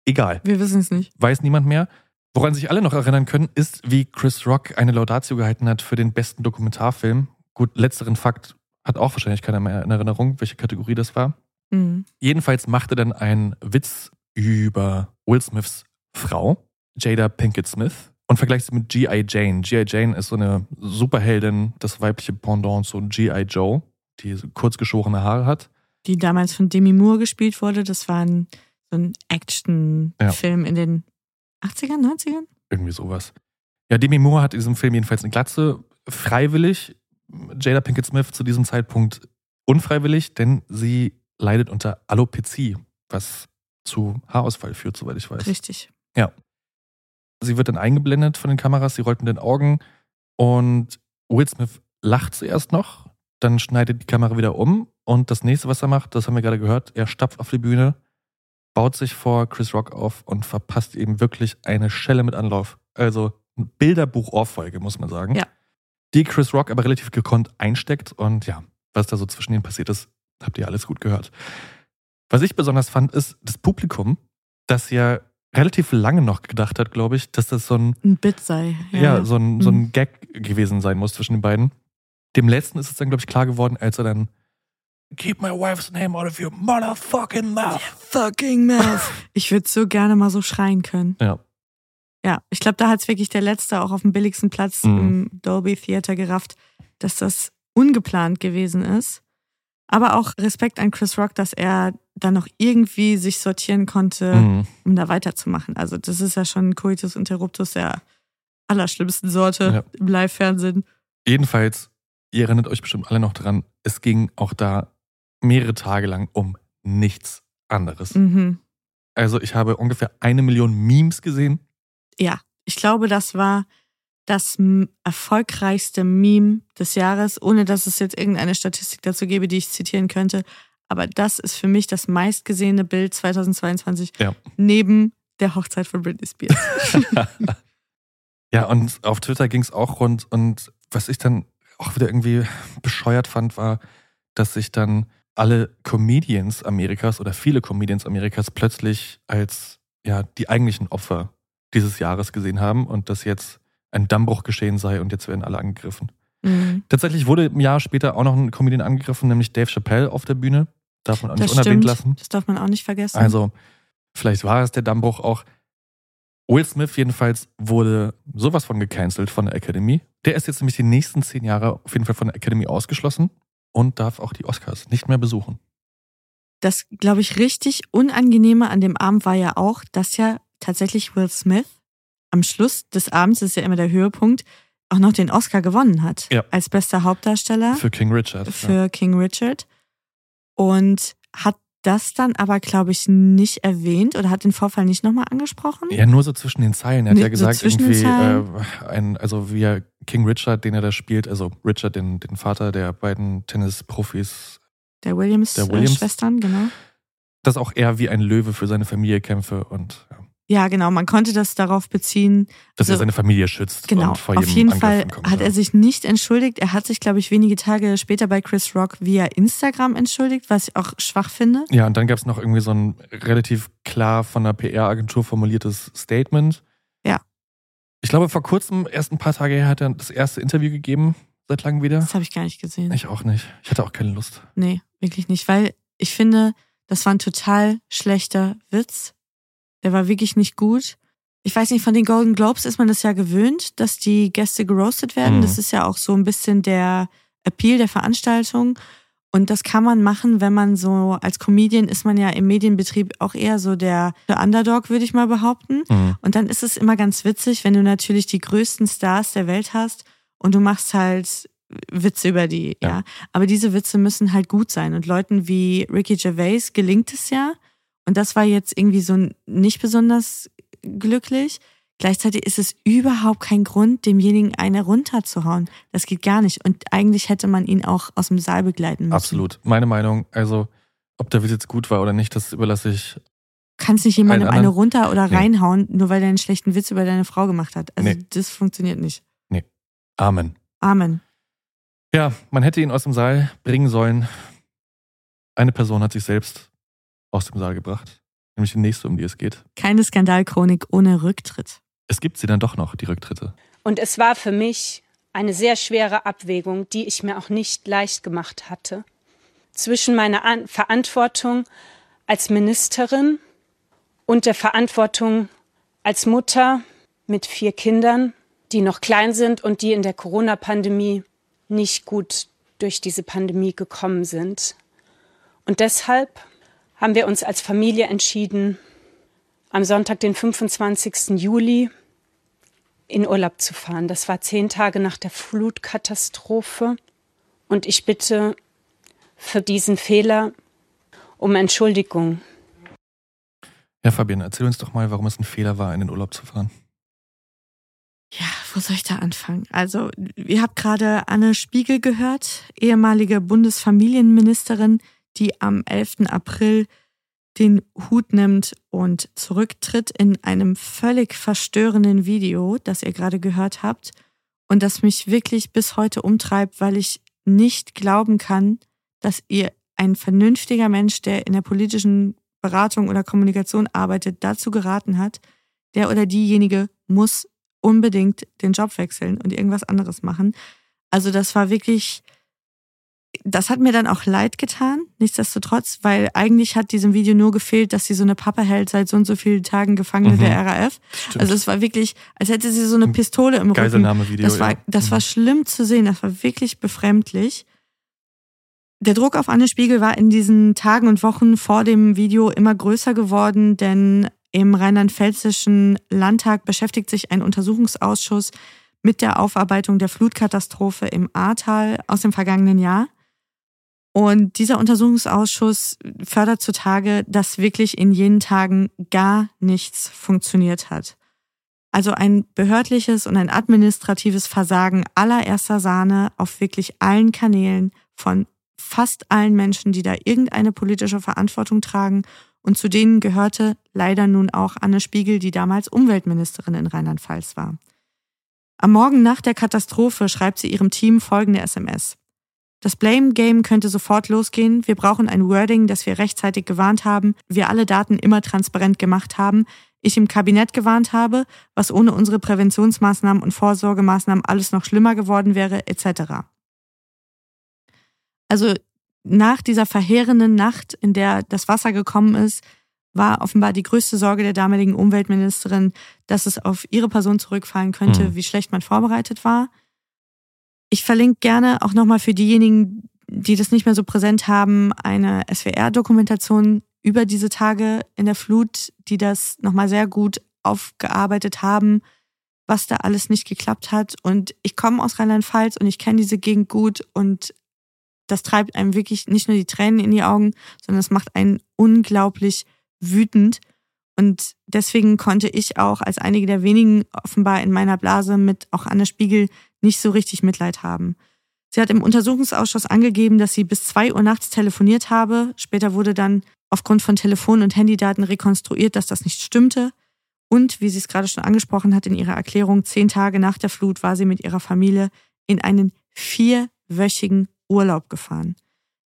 Egal, wir wissen es nicht. weiß niemand mehr. Woran sich alle noch erinnern können, ist, wie Chris Rock eine Laudatio gehalten hat für den besten Dokumentarfilm. Gut, letzteren Fakt hat auch wahrscheinlich keiner mehr in Erinnerung, welche Kategorie das war. Mhm. Jedenfalls machte dann ein Witz über Will Smiths Frau, Jada Pinkett Smith, und vergleicht sie mit G.I. Jane. G.I. Jane ist so eine Superheldin, das weibliche Pendant zu G.I. Joe, die kurzgeschorene Haare hat. Die damals von Demi Moore gespielt wurde, das war ein, so ein Action-Film in den 80ern, 90ern? Irgendwie sowas. Ja, Demi Moore hat in diesem Film jedenfalls eine Glatze. Freiwillig. Jada Pinkett Smith zu diesem Zeitpunkt unfreiwillig, denn sie leidet unter Alopezie, was zu Haarausfall führt, soweit ich weiß. Richtig. Ja. Sie wird dann eingeblendet von den Kameras, sie rollt mit den Augen und Will Smith lacht zuerst noch, dann schneidet die Kamera wieder um und das nächste, was er macht, das haben wir gerade gehört, er stapft auf die Bühne, baut sich vor Chris Rock auf und verpasst ihm wirklich eine Schelle mit Anlauf. Also ein Bilderbuch-Ohrfolge, muss man sagen. Ja. Die Chris Rock aber relativ gekonnt einsteckt und ja, was da so zwischen ihnen passiert ist, habt ihr alles gut gehört. Was ich besonders fand, ist das Publikum, das ja relativ lange noch gedacht hat, glaube ich, dass das so ein, Ein Bit sei. ja, so, ein, so Mhm. ein Gag gewesen sein muss zwischen den beiden. Dem letzten ist es dann, glaube ich, klar geworden, als er dann Keep my wife's name out of your motherfucking mouth. Fucking mouth. Ich würde so gerne mal so schreien können. Ja. Ja, ich glaube, da hat es wirklich der Letzte auch auf dem billigsten Platz Mhm. im Dolby Theater gerafft, dass das ungeplant gewesen ist. Aber auch Respekt an Chris Rock, dass er dann noch irgendwie sich sortieren konnte, Mhm. um da weiterzumachen. Also das ist ja schon Coitus Interruptus der allerschlimmsten Sorte Ja. im Live-Fernsehen. Jedenfalls ihr erinnert euch bestimmt alle noch dran, es ging auch da mehrere Tage lang um nichts anderes. Mhm. Also ich habe ungefähr eine Million Memes gesehen. Ja, ich glaube, das war das erfolgreichste Meme des Jahres, ohne dass es jetzt irgendeine Statistik dazu gäbe, die ich zitieren könnte. Aber das ist für mich das meistgesehene Bild 2022 Ja. neben der Hochzeit von Britney Spears. ja, und auf Twitter ging es auch rund. Und was ich dann auch wieder irgendwie bescheuert fand, war, dass sich dann alle Comedians Amerikas oder viele Comedians Amerikas plötzlich als ja die eigentlichen Opfer dieses Jahres gesehen haben und dass jetzt ein Dammbruch geschehen sei und jetzt werden alle angegriffen. Mhm. Tatsächlich wurde ein Jahr später auch noch ein Comedian angegriffen, nämlich Dave Chappelle auf der Bühne. Darf man auch nicht Das unerwähnt stimmt. lassen. Das darf man auch nicht vergessen. Also, vielleicht war es der Dammbruch auch. Will Smith jedenfalls wurde sowas von gecancelt von der Academy. Der ist jetzt nämlich die nächsten zehn Jahre auf jeden Fall von der Academy ausgeschlossen und darf auch die Oscars nicht mehr besuchen. das, glaube ich, richtig Unangenehme an dem Abend war ja auch, dass ja tatsächlich Will Smith am Schluss des Abends, das ist ja immer der Höhepunkt, auch noch den Oscar gewonnen hat. Ja. Als bester Hauptdarsteller Für King Richard. für ja. King Richard. Und hat das dann aber, glaube ich, nicht erwähnt oder hat den Vorfall nicht nochmal angesprochen? ja, nur so zwischen den Zeilen. Er hat Nee, ja so gesagt, den irgendwie, äh, ein, also wie er King Richard, den er da spielt, also Richard, den, den Vater der beiden Tennisprofis, Der Williams, Der äh, Williams. Schwestern, genau. dass auch er wie ein Löwe für seine Familie kämpfe und ja, Ja, genau. Man konnte das darauf beziehen, dass er Also, seine Familie schützt. Genau, und vor auf jeden Angriff Fall entkommt, hat ja. er sich nicht entschuldigt. Er hat sich, glaube ich, wenige Tage später bei Chris Rock via Instagram entschuldigt, was ich auch schwach finde. Ja, und dann gab es noch irgendwie so ein relativ klar von der PR-Agentur formuliertes Statement. Ja. Ich glaube, vor kurzem, erst ein paar Tage her, hat er das erste Interview gegeben, seit langem wieder. Das habe ich gar nicht gesehen. Ich auch nicht. Ich hatte auch keine Lust. Nee, wirklich nicht, weil ich finde, das war ein total schlechter Witz. Der war wirklich nicht gut. Ich weiß nicht, von den Golden Globes ist man das ja gewöhnt, dass die Gäste geroastet werden. Mhm. Das ist ja auch so ein bisschen der Appeal der Veranstaltung. Und das kann man machen, wenn man so, als Comedian ist man ja im Medienbetrieb auch eher so der, der Underdog, würde ich mal behaupten. Mhm. Und dann ist es immer ganz witzig, wenn du natürlich die größten Stars der Welt hast und du machst halt Witze über die, ja. Ja. Aber diese Witze müssen halt gut sein. Und Leuten wie Ricky Gervais gelingt es ja. Und das war jetzt irgendwie so nicht besonders glücklich. Gleichzeitig ist es überhaupt kein Grund, demjenigen eine runterzuhauen. Das geht gar nicht. Und eigentlich hätte man ihn auch aus dem Saal begleiten müssen. Absolut. Meine Meinung, also ob der Witz jetzt gut war oder nicht, das überlasse ich. Kannst nicht jemandem eine runter oder Nee. reinhauen, nur weil er einen schlechten Witz über deine Frau gemacht hat. Also Nee. das funktioniert nicht. Amen. Amen. Ja, man hätte ihn aus dem Saal bringen sollen. Eine Person hat sich selbst aus dem Saal gebracht, nämlich die nächste, um die es geht. Keine Skandalchronik ohne Rücktritt. Es gibt sie dann doch noch, die Rücktritte. Und es war für mich eine sehr schwere Abwägung, die ich mir auch nicht leicht gemacht hatte. Zwischen meiner An Verantwortung als Ministerin und der Verantwortung als Mutter mit vier Kindern, die noch klein sind und die in der Corona-Pandemie nicht gut durch diese Pandemie gekommen sind. Und deshalb haben wir uns als Familie entschieden, am Sonntag, den 25. Juli, in Urlaub zu fahren. Das war zehn Tage nach der Flutkatastrophe. Und ich bitte für diesen Fehler um Entschuldigung. Ja, Fabian, erzähl uns doch mal, warum es ein Fehler war, in den Urlaub zu fahren. Ja, wo soll ich da anfangen? Also, ihr habt gerade Anne Spiegel gehört, ehemalige Bundesfamilienministerin, die am 11. April den Hut nimmt und zurücktritt in einem völlig verstörenden Video, das ihr gerade gehört habt und das mich wirklich bis heute umtreibt, weil ich nicht glauben kann, dass ihr ein vernünftiger Mensch, der in der politischen Beratung oder Kommunikation arbeitet, dazu geraten hat, der oder diejenige muss unbedingt den Job wechseln und irgendwas anderes machen. Also das war wirklich, das hat mir dann auch leid getan, nichtsdestotrotz, weil eigentlich hat diesem Video nur gefehlt, dass sie so eine Pappe hält seit so und so vielen Tagen Gefangene Mhm. der RAF. Stimmt. Also es war wirklich, als hätte sie so eine Pistole im Rücken. Geiselnahmevideo, Das war, ja. das war Mhm. schlimm zu sehen, das war wirklich befremdlich. Der Druck auf Anne Spiegel war in diesen Tagen und Wochen vor dem Video immer größer geworden, denn im rheinland-pfälzischen Landtag beschäftigt sich ein Untersuchungsausschuss mit der Aufarbeitung der Flutkatastrophe im Ahrtal aus dem vergangenen Jahr. Und dieser Untersuchungsausschuss fördert zutage, dass wirklich in jenen Tagen gar nichts funktioniert hat. Also ein behördliches und ein administratives Versagen allererster Sahne auf wirklich allen Kanälen von fast allen Menschen, die da irgendeine politische Verantwortung tragen. Und zu denen gehörte leider nun auch Anne Spiegel, die damals Umweltministerin in Rheinland-Pfalz war. Am Morgen nach der Katastrophe schreibt sie ihrem Team folgende SMS. Das Blame Game könnte sofort losgehen. Wir brauchen ein Wording, das wir rechtzeitig gewarnt haben, wir alle Daten immer transparent gemacht haben, ich im Kabinett gewarnt habe, was ohne unsere Präventionsmaßnahmen und Vorsorgemaßnahmen alles noch schlimmer geworden wäre, etc. Also nach dieser verheerenden Nacht, in der das Wasser gekommen ist, war offenbar die größte Sorge der damaligen Umweltministerin, dass es auf ihre Person zurückfallen könnte, mhm. wie schlecht man vorbereitet war. Ich verlinke gerne auch nochmal für diejenigen, die das nicht mehr so präsent haben, eine SWR-Dokumentation über diese Tage in der Flut, die das nochmal sehr gut aufgearbeitet haben, was da alles nicht geklappt hat. Und ich komme aus Rheinland-Pfalz und ich kenne diese Gegend gut und das treibt einem wirklich nicht nur die Tränen in die Augen, sondern es macht einen unglaublich wütend. Und deswegen konnte ich auch als einige der wenigen offenbar in meiner Blase mit auch Anne Spiegel nicht so richtig Mitleid haben. Sie hat im Untersuchungsausschuss angegeben, dass sie bis zwei Uhr nachts telefoniert habe. Später wurde dann aufgrund von Telefon- und Handydaten rekonstruiert, dass das nicht stimmte. Und, wie sie es gerade schon angesprochen hat in ihrer Erklärung, zehn Tage nach der Flut war sie mit ihrer Familie in einen vierwöchigen Urlaub gefahren.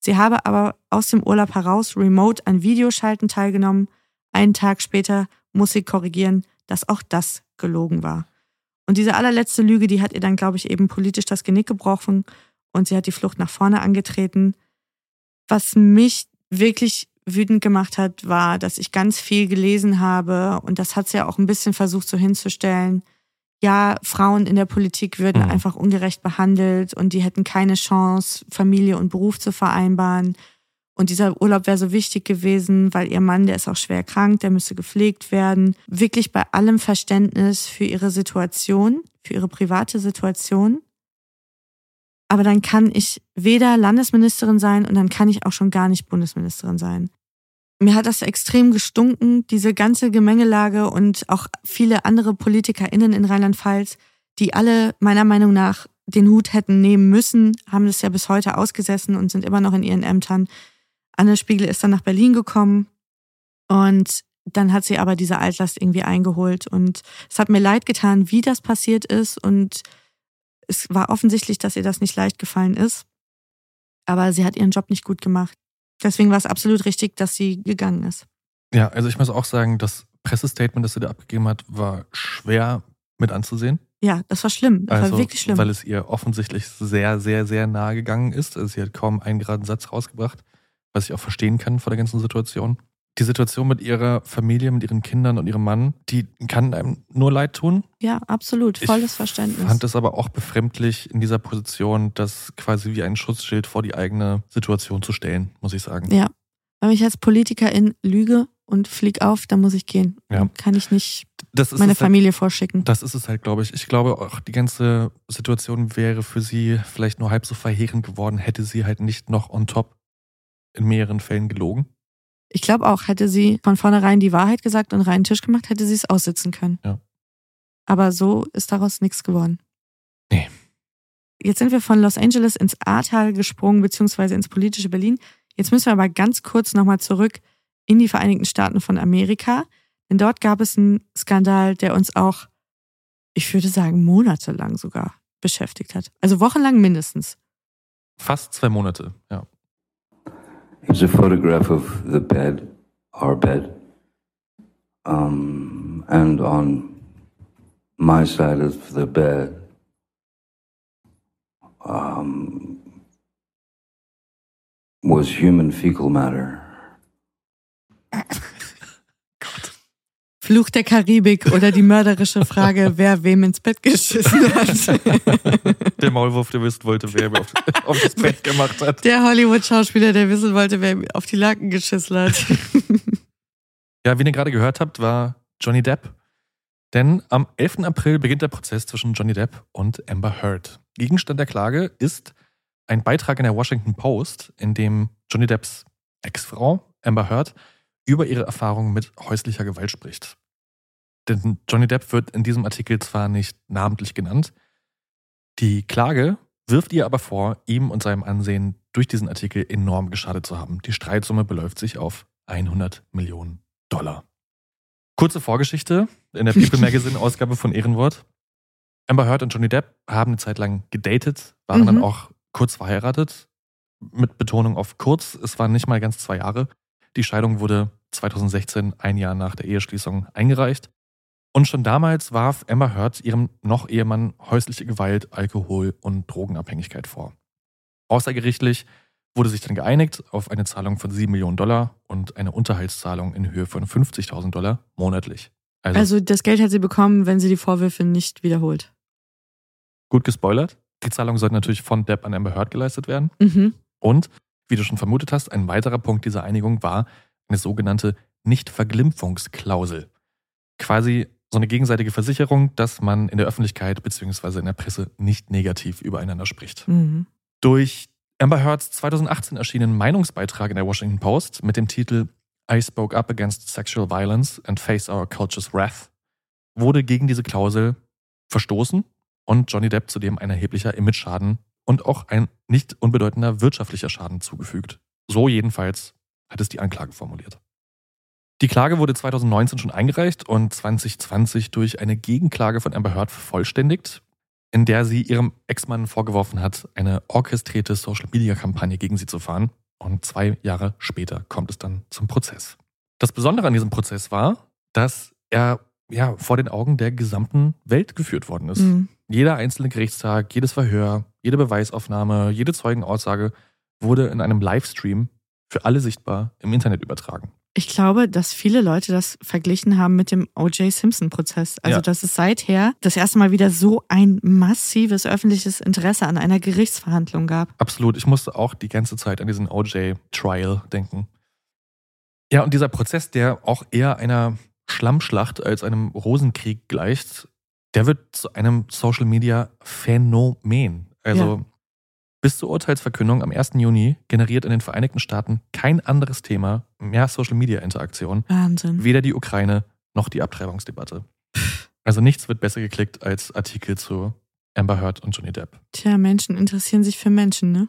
Sie habe aber aus dem Urlaub heraus remote an Videoschalten teilgenommen. Einen Tag später muss sie korrigieren, dass auch das gelogen war. Und diese allerletzte Lüge, die hat ihr dann, glaube ich, eben politisch das Genick gebrochen und sie hat die Flucht nach vorne angetreten. Was mich wirklich wütend gemacht hat, war, dass ich ganz viel gelesen habe und das hat sie ja auch ein bisschen versucht so hinzustellen ja, Frauen in der Politik würden mhm. einfach ungerecht behandelt und die hätten keine Chance, Familie und Beruf zu vereinbaren. Und dieser Urlaub wäre so wichtig gewesen, weil ihr Mann, der ist auch schwer krank, der müsste gepflegt werden. Wirklich bei allem Verständnis für ihre Situation, für ihre private Situation. Aber dann kann ich weder Landesministerin sein und dann kann ich auch schon gar nicht Bundesministerin sein mir hat das extrem gestunken, diese ganze Gemengelage und auch viele andere PolitikerInnen in Rheinland-Pfalz, die alle meiner Meinung nach den Hut hätten nehmen müssen, haben das ja bis heute ausgesessen und sind immer noch in ihren Ämtern. Anne Spiegel ist dann nach Berlin gekommen und dann hat sie aber diese Altlast irgendwie eingeholt und es hat mir leid getan, wie das passiert ist und es war offensichtlich, dass ihr das nicht leicht gefallen ist. Aber sie hat ihren Job nicht gut gemacht. Deswegen war es absolut richtig, dass sie gegangen ist. Ja, also ich muss auch sagen, das Pressestatement, das sie da abgegeben hat, war schwer mit anzusehen. Ja, das war schlimm. Das also, war wirklich schlimm. Weil es ihr offensichtlich sehr, sehr, sehr nahe gegangen ist. Also sie hat kaum einen geraden Satz rausgebracht, was ich auch verstehen kann vor der ganzen Situation die Situation mit ihrer Familie, mit ihren Kindern und ihrem Mann, die kann einem nur leid tun. Ja, absolut, volles ich Verständnis. Ich fand es aber auch befremdlich in dieser Position, das quasi wie ein Schutzschild vor die eigene Situation zu stellen, muss ich sagen. Ja, wenn ich als Politikerin lüge und flieg auf, dann muss ich gehen. Ja. Kann ich nicht meine halt Familie halt, vorschicken. Das ist es halt, glaube ich. Ich glaube auch, die ganze Situation wäre für sie vielleicht nur halb so verheerend geworden, hätte sie halt nicht noch on top in mehreren Fällen gelogen. Ich glaube auch, hätte sie von vornherein die Wahrheit gesagt und reinen Tisch gemacht, hätte sie es aussitzen können. Ja. Aber so ist daraus nichts geworden. Nee. Jetzt sind wir von Los Angeles ins Ahrtal gesprungen, beziehungsweise ins politische Berlin. Jetzt müssen wir aber ganz kurz nochmal zurück in die Vereinigten Staaten von Amerika. Denn dort gab es einen Skandal, der uns auch, ich würde sagen, monatelang sogar beschäftigt hat. Also wochenlang mindestens. Fast zwei Monate, ja. Here's a photograph of the bed, our bed. Um, and on my side of the bed, um, was human fecal matter. Fluch der Karibik oder die mörderische Frage, wer wem ins Bett geschissen hat. Der Maulwurf, der wissen wollte, wer auf, auf das Bett gemacht hat. Der Hollywood-Schauspieler, der wissen wollte, wer auf die Laken geschissen hat. Ja, wie ihr gerade gehört habt, war Johnny Depp Denn am 11. April beginnt der Prozess zwischen Johnny Depp und Amber Heard. Gegenstand der Klage ist ein Beitrag in der Washington Post, in dem Johnny Depps Ex-Frau Amber Heard über ihre Erfahrungen mit häuslicher Gewalt spricht. Denn Johnny Depp wird in diesem Artikel zwar nicht namentlich genannt, die Klage wirft ihr aber vor, ihm und seinem Ansehen durch diesen Artikel enorm geschadet zu haben. Die Streitsumme beläuft sich auf 100 Millionen Dollar. Kurze Vorgeschichte in der People Magazine Ausgabe von Ehrenwort. Amber Heard und Johnny Depp haben eine Zeit lang gedatet, waren mhm. dann auch kurz verheiratet. Mit Betonung auf kurz. Es waren nicht mal ganz zwei Jahre. Die Scheidung wurde 2016, ein Jahr nach der Eheschließung, eingereicht. Und schon damals warf Amber Heard ihrem noch Ehemann häusliche Gewalt, Alkohol und Drogenabhängigkeit vor. Außergerichtlich wurde sich dann geeinigt auf eine Zahlung von 7 Millionen Dollar und eine Unterhaltszahlung in Höhe von 50.000 Dollar monatlich. Also, also das Geld hat sie bekommen, wenn sie die Vorwürfe nicht wiederholt. Gut gespoilert. Die Zahlung sollte natürlich von Depp an Amber Heard geleistet werden. Mhm. Und, wie du schon vermutet hast, ein weiterer Punkt dieser Einigung war eine sogenannte Nichtverglimpfungsklausel. Quasi so eine gegenseitige Versicherung, dass man in der Öffentlichkeit bzw. in der Presse nicht negativ übereinander spricht. Mhm. Durch Amber Heards 2018 erschienenen Meinungsbeitrag in der Washington Post mit dem Titel I spoke up against sexual violence and face our culture's wrath wurde gegen diese Klausel verstoßen und Johnny Depp zudem ein erheblicher Image-Schaden und auch ein nicht unbedeutender wirtschaftlicher Schaden zugefügt. So jedenfalls hat es die Anklage formuliert. Die Klage wurde 2019 schon eingereicht und 2020 durch eine Gegenklage von Amber Heard vervollständigt, in der sie ihrem Ex-Mann vorgeworfen hat, eine orchestrierte Social-Media-Kampagne gegen sie zu fahren. Und zwei Jahre später kommt es dann zum Prozess. Das Besondere an diesem Prozess war, dass er ja vor den Augen der gesamten Welt geführt worden ist. Mhm. Jeder einzelne Gerichtstag, jedes Verhör, jede Beweisaufnahme, jede Zeugenaussage wurde in einem Livestream für alle sichtbar im Internet übertragen. Ich glaube, dass viele Leute das verglichen haben mit dem O.J. Simpson-Prozess. Also, ja. dass es seither das erste Mal wieder so ein massives öffentliches Interesse an einer Gerichtsverhandlung gab. Absolut. Ich musste auch die ganze Zeit an diesen O.J.-Trial denken. Ja, und dieser Prozess, der auch eher einer Schlammschlacht als einem Rosenkrieg gleicht, der wird zu einem Social-Media-Phänomen. Also, ja. Bis zur Urteilsverkündung am 1. Juni generiert in den Vereinigten Staaten kein anderes Thema mehr Social-Media-Interaktion. Wahnsinn. Weder die Ukraine noch die Abtreibungsdebatte. Also nichts wird besser geklickt als Artikel zu Amber Heard und Johnny Depp. Tja, Menschen interessieren sich für Menschen, ne?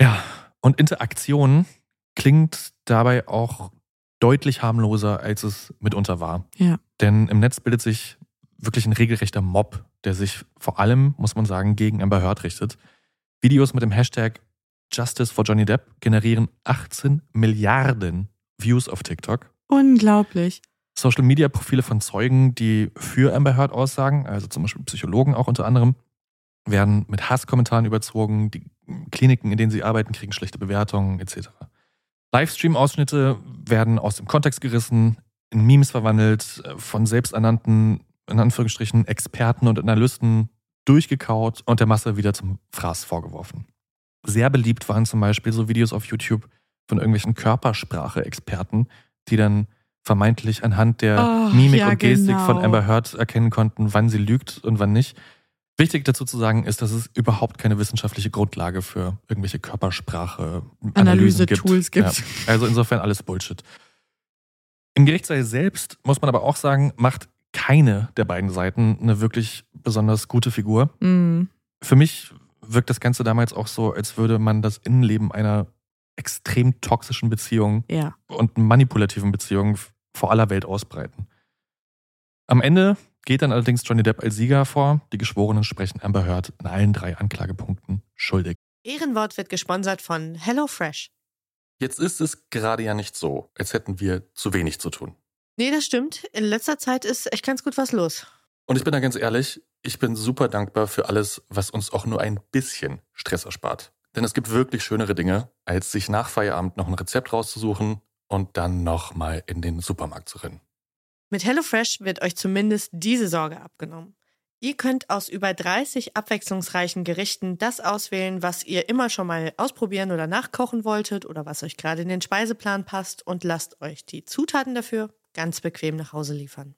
Ja, und Interaktion klingt dabei auch deutlich harmloser, als es mitunter war. Ja. Denn im Netz bildet sich wirklich ein regelrechter Mob, der sich vor allem, muss man sagen, gegen Amber Heard richtet. Videos mit dem Hashtag Justice for Johnny Depp generieren 18 Milliarden Views auf TikTok. Unglaublich. Social Media Profile von Zeugen, die für Amber Heard aussagen, also zum Beispiel Psychologen auch unter anderem, werden mit Hasskommentaren überzogen. Die Kliniken, in denen sie arbeiten, kriegen schlechte Bewertungen etc. Livestream-Ausschnitte werden aus dem Kontext gerissen, in Memes verwandelt, von selbsternannten, in Anführungsstrichen, Experten und Analysten durchgekaut und der Masse wieder zum Fraß vorgeworfen. Sehr beliebt waren zum Beispiel so Videos auf YouTube von irgendwelchen Körpersprache-Experten, die dann vermeintlich anhand der oh, Mimik ja, und Gestik genau. von Amber Heard erkennen konnten, wann sie lügt und wann nicht. Wichtig dazu zu sagen ist, dass es überhaupt keine wissenschaftliche Grundlage für irgendwelche Körpersprache-Analyse-Tools gibt. gibt. Ja, also insofern alles Bullshit. Im Gerichtssaal selbst muss man aber auch sagen, macht keine der beiden Seiten eine wirklich besonders gute Figur. Mhm. Für mich wirkt das Ganze damals auch so, als würde man das Innenleben einer extrem toxischen Beziehung ja. und manipulativen Beziehung vor aller Welt ausbreiten. Am Ende geht dann allerdings Johnny Depp als Sieger vor. Die Geschworenen sprechen Amber Heard in allen drei Anklagepunkten schuldig. Ehrenwort wird gesponsert von HelloFresh. Jetzt ist es gerade ja nicht so, als hätten wir zu wenig zu tun. Nee, das stimmt. In letzter Zeit ist echt ganz gut was los. Und ich bin da ganz ehrlich, ich bin super dankbar für alles, was uns auch nur ein bisschen Stress erspart. Denn es gibt wirklich schönere Dinge, als sich nach Feierabend noch ein Rezept rauszusuchen und dann nochmal in den Supermarkt zu rennen. Mit HelloFresh wird euch zumindest diese Sorge abgenommen. Ihr könnt aus über 30 abwechslungsreichen Gerichten das auswählen, was ihr immer schon mal ausprobieren oder nachkochen wolltet oder was euch gerade in den Speiseplan passt und lasst euch die Zutaten dafür ganz bequem nach Hause liefern.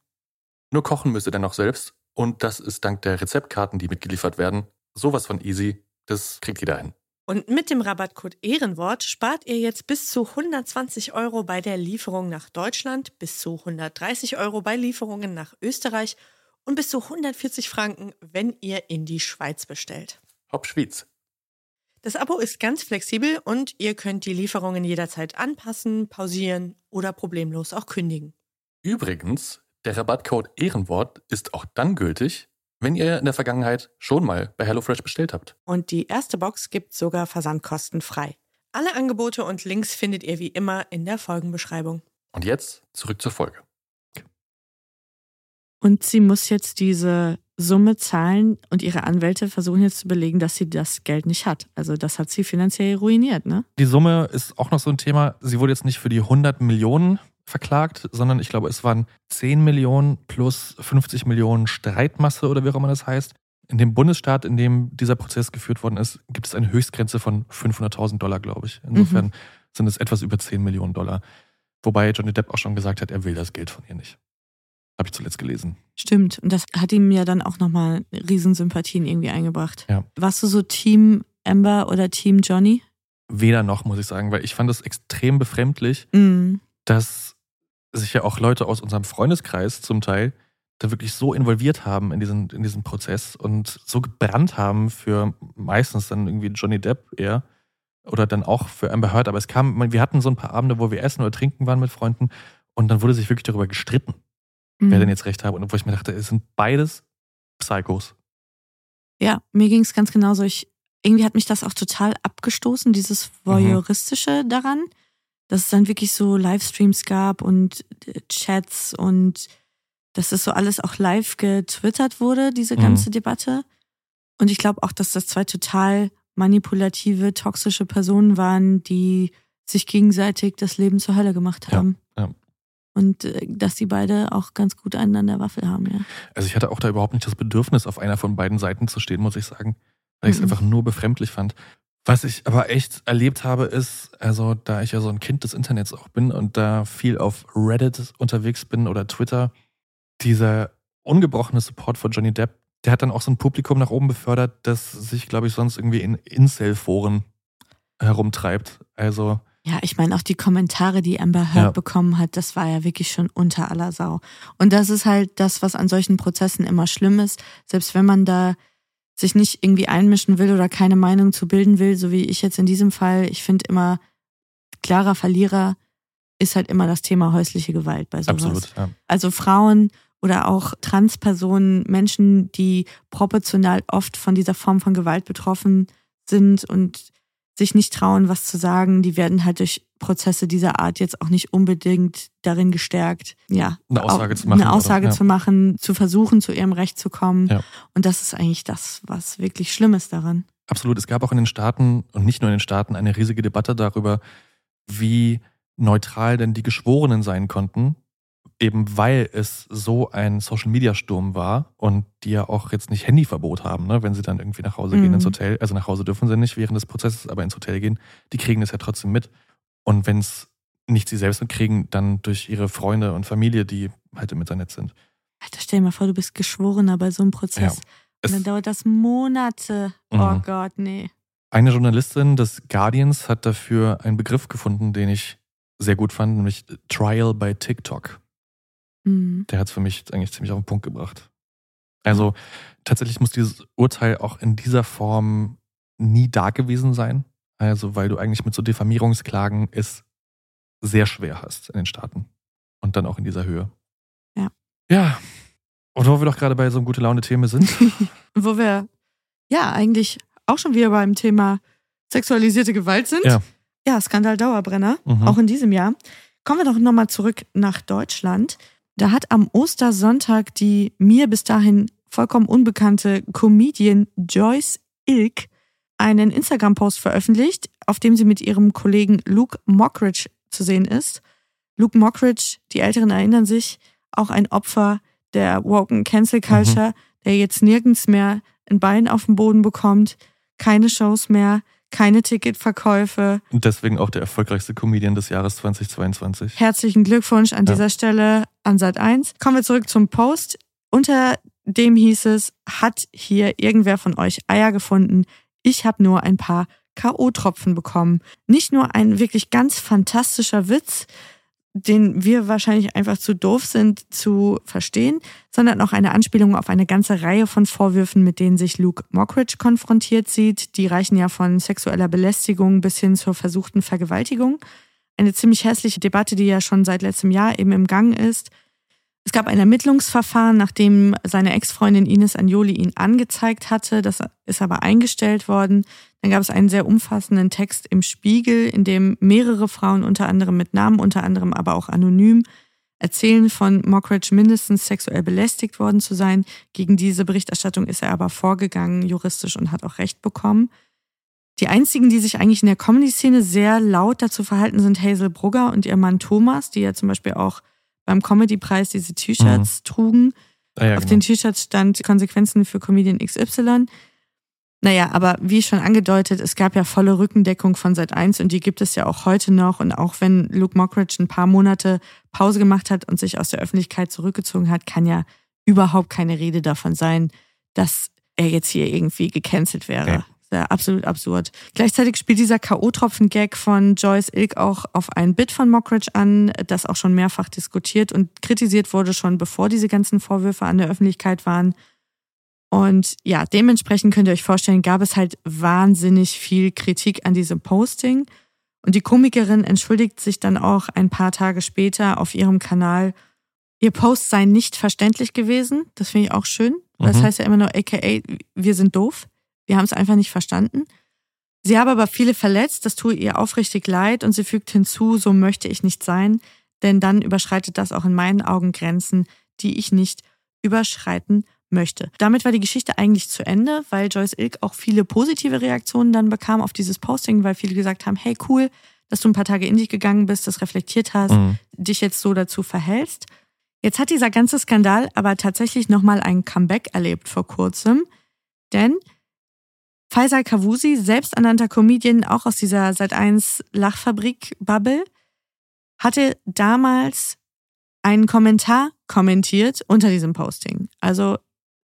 Nur kochen müsst ihr dann noch selbst und das ist dank der Rezeptkarten, die mitgeliefert werden, sowas von easy. Das kriegt jeder hin. Und mit dem Rabattcode Ehrenwort spart ihr jetzt bis zu 120 Euro bei der Lieferung nach Deutschland, bis zu 130 Euro bei Lieferungen nach Österreich und bis zu 140 Franken, wenn ihr in die Schweiz bestellt. Hopp Schwyz. Das Abo ist ganz flexibel und ihr könnt die Lieferungen jederzeit anpassen, pausieren oder problemlos auch kündigen. Übrigens, der Rabattcode Ehrenwort ist auch dann gültig, wenn ihr in der Vergangenheit schon mal bei HelloFresh bestellt habt. Und die erste Box gibt sogar versandkostenfrei. Alle Angebote und Links findet ihr wie immer in der Folgenbeschreibung. Und jetzt zurück zur Folge. Und sie muss jetzt diese Summe zahlen und ihre Anwälte versuchen jetzt zu belegen, dass sie das Geld nicht hat. Also das hat sie finanziell ruiniert, ne? Die Summe ist auch noch so ein Thema. Sie wurde jetzt nicht für die 100 Millionen verklagt, sondern ich glaube, es waren 10 Millionen plus 50 Millionen Streitmasse oder wie auch immer das heißt. In dem Bundesstaat, in dem dieser Prozess geführt worden ist, gibt es eine Höchstgrenze von 500.000 Dollar, glaube ich. Insofern mhm. sind es etwas über 10 Millionen Dollar. Wobei Johnny Depp auch schon gesagt hat, er will das Geld von ihr nicht. Habe ich zuletzt gelesen. Stimmt. Und das hat ihm ja dann auch nochmal Riesensympathien irgendwie eingebracht. Ja. Warst du so Team Amber oder Team Johnny? Weder noch, muss ich sagen, weil ich fand es extrem befremdlich, Mhm. dass sich ja auch Leute aus unserem Freundeskreis zum Teil da wirklich so involviert haben in diesen, in diesen Prozess und so gebrannt haben für meistens dann irgendwie Johnny Depp eher oder dann auch für Amber Heard. Aber es kam, wir hatten so ein paar Abende, wo wir essen oder trinken waren mit Freunden und dann wurde sich wirklich darüber gestritten, wer Mhm. denn jetzt recht habe. Und wo ich mir dachte, es sind beides Psychos. Ja, mir ging es ganz genauso. Ich, irgendwie hat mich das auch total abgestoßen, dieses Voyeuristische daran, dass es dann wirklich so Livestreams gab und äh, Chats und dass es so alles auch live getwittert wurde, diese Mhm. ganze Debatte. Und ich glaube auch, dass das zwei total manipulative, toxische Personen waren, die sich gegenseitig das Leben zur Hölle gemacht haben. ja. Und äh, dass die beide auch ganz gut einen an der Waffel haben, ja. Also ich hatte auch da überhaupt nicht das Bedürfnis, auf einer von beiden Seiten zu stehen, muss ich sagen. Weil ich es Mhm. einfach nur befremdlich fand. Was ich aber echt erlebt habe, ist, also da ich ja so ein Kind des Internets auch bin und da viel auf Reddit unterwegs bin oder Twitter, dieser ungebrochene Support von Johnny Depp, der hat dann auch so ein Publikum nach oben befördert, das sich, glaube ich, sonst irgendwie in Incel-Foren herumtreibt. Also Ja, ich meine auch die Kommentare, die Amber Heard Ja. bekommen hat, das war ja wirklich schon unter aller Sau. Und das ist halt das, was an solchen Prozessen immer schlimm ist. Selbst wenn man da sich nicht irgendwie einmischen will oder keine Meinung zu bilden will, so wie ich jetzt in diesem Fall, ich finde immer, klarer Verlierer ist halt immer das Thema häusliche Gewalt bei sowas. absolut, ja. Also Frauen oder auch Transpersonen, Menschen, die proportional oft von dieser Form von Gewalt betroffen sind und sich nicht trauen, was zu sagen, die werden halt durch Prozesse dieser Art jetzt auch nicht unbedingt darin gestärkt, ja, Eine Aussage zu machen, eine Aussage oder? Zu machen, zu versuchen, zu ihrem Recht zu kommen. Ja. Und das ist eigentlich das, was wirklich schlimm ist daran. Absolut. Es gab auch in den Staaten und nicht nur in den Staaten eine riesige Debatte darüber, wie neutral denn die Geschworenen sein konnten, eben weil es so ein Social-Media-Sturm war und die ja auch jetzt nicht Handyverbot haben, ne, wenn sie dann irgendwie nach Hause gehen Mhm. ins Hotel. Also nach Hause dürfen sie nicht während des Prozesses, aber ins Hotel gehen. Die kriegen das ja trotzdem mit. Und wenn es nicht sie selbst mitkriegen, dann durch ihre Freunde und Familie, die halt im Internet sind. Alter, stell dir mal vor, du bist Geschworener bei so einem Prozess. Ja. Und dann dauert das Monate. Oh Mhm. Gott, nee. Eine Journalistin des Guardians hat dafür einen Begriff gefunden, den ich sehr gut fand, nämlich Trial by TikTok. Mhm. Der hat es für mich eigentlich ziemlich auf den Punkt gebracht. Also tatsächlich muss dieses Urteil auch in dieser Form nie da gewesen sein. Also weil du eigentlich mit so Diffamierungsklagen es sehr schwer hast in den Staaten. Und dann auch in dieser Höhe. Ja. Ja. Und wo wir doch gerade bei so einem gute Laune-Thema sind. Wo wir ja eigentlich auch schon wieder beim Thema sexualisierte Gewalt sind. Ja. Ja, Skandal Dauerbrenner, Mhm. auch in diesem Jahr. Kommen wir doch nochmal zurück nach Deutschland. Da hat am Ostersonntag die mir bis dahin vollkommen unbekannte Comedian Joyce Ilk einen Instagram-Post veröffentlicht, auf dem sie mit ihrem Kollegen Luke Mockridge zu sehen ist. Luke Mockridge, die Älteren erinnern sich, auch ein Opfer der woken Cancel Culture, der jetzt nirgends mehr ein Bein auf den Boden bekommt, keine Shows mehr, keine Ticketverkäufe. Und deswegen auch der erfolgreichste Comedian des Jahres 2022. Herzlichen Glückwunsch an Ja. dieser Stelle. an Sat 1. Kommen wir zurück zum Post. Unter dem hieß es, hat hier irgendwer von euch Eier gefunden? Ich habe nur ein paar K.O.-Tropfen bekommen. Nicht nur ein wirklich ganz fantastischer Witz, den wir wahrscheinlich einfach zu doof sind zu verstehen, sondern auch eine Anspielung auf eine ganze Reihe von Vorwürfen, mit denen sich Luke Mockridge konfrontiert sieht. Die reichen ja von sexueller Belästigung bis hin zur versuchten Vergewaltigung. Eine ziemlich hässliche Debatte, die ja schon seit letztem Jahr eben im Gang ist. Es gab ein Ermittlungsverfahren, nachdem seine Ex-Freundin Ines Anjoli ihn angezeigt hatte. Das ist aber eingestellt worden. Dann gab es einen sehr umfassenden Text im Spiegel, in dem mehrere Frauen unter anderem mit Namen, unter anderem aber auch anonym, erzählen von Mockridge mindestens sexuell belästigt worden zu sein. Gegen diese Berichterstattung ist er aber vorgegangen, juristisch, und hat auch Recht bekommen. Die einzigen, die sich eigentlich in der Comedy-Szene sehr laut dazu verhalten, sind Hazel Brugger und ihr Mann Thomas, die ja zum Beispiel auch beim Comedy-Preis diese T-Shirts mhm. trugen. Ah ja, Auf genau. den T-Shirts stand Konsequenzen für Comedian XY. Naja, aber wie schon angedeutet, es gab ja volle Rückendeckung von Seit 1 und die gibt es ja auch heute noch. Und auch wenn Luke Mockridge ein paar Monate Pause gemacht hat und sich aus der Öffentlichkeit zurückgezogen hat, kann ja überhaupt keine Rede davon sein, dass er jetzt hier irgendwie gecancelt wäre. Okay ja absolut absurd. Gleichzeitig spielt dieser K.O.-Tropfen-Gag von Joyce Ilk auch auf ein Bit von Mockridge an, das auch schon mehrfach diskutiert und kritisiert wurde, schon bevor diese ganzen Vorwürfe an der Öffentlichkeit waren. Und ja, dementsprechend könnt ihr euch vorstellen, gab es halt wahnsinnig viel Kritik an diesem Posting. Und die Komikerin entschuldigt sich dann auch ein paar Tage später auf ihrem Kanal, ihr Post sei nicht verständlich gewesen. Das finde ich auch schön. Das mhm. heißt ja immer nur, aka, wir sind doof. Wir haben es einfach nicht verstanden. Sie habe aber viele verletzt, das tue ihr aufrichtig leid und sie fügt hinzu, so möchte ich nicht sein, denn dann überschreitet das auch in meinen Augen Grenzen, die ich nicht überschreiten möchte. Damit war die Geschichte eigentlich zu Ende, weil Joyce Ilk auch viele positive Reaktionen dann bekam auf dieses Posting, weil viele gesagt haben, hey cool, dass du ein paar Tage in dich gegangen bist, das reflektiert hast, mhm. dich jetzt so dazu verhältst. Jetzt hat dieser ganze Skandal aber tatsächlich nochmal ein Comeback erlebt vor kurzem, denn Faisal Kavusi, selbsternannter Comedian, auch aus dieser Sat1 Lachfabrik-Bubble, hatte damals einen Kommentar kommentiert unter diesem Posting. Also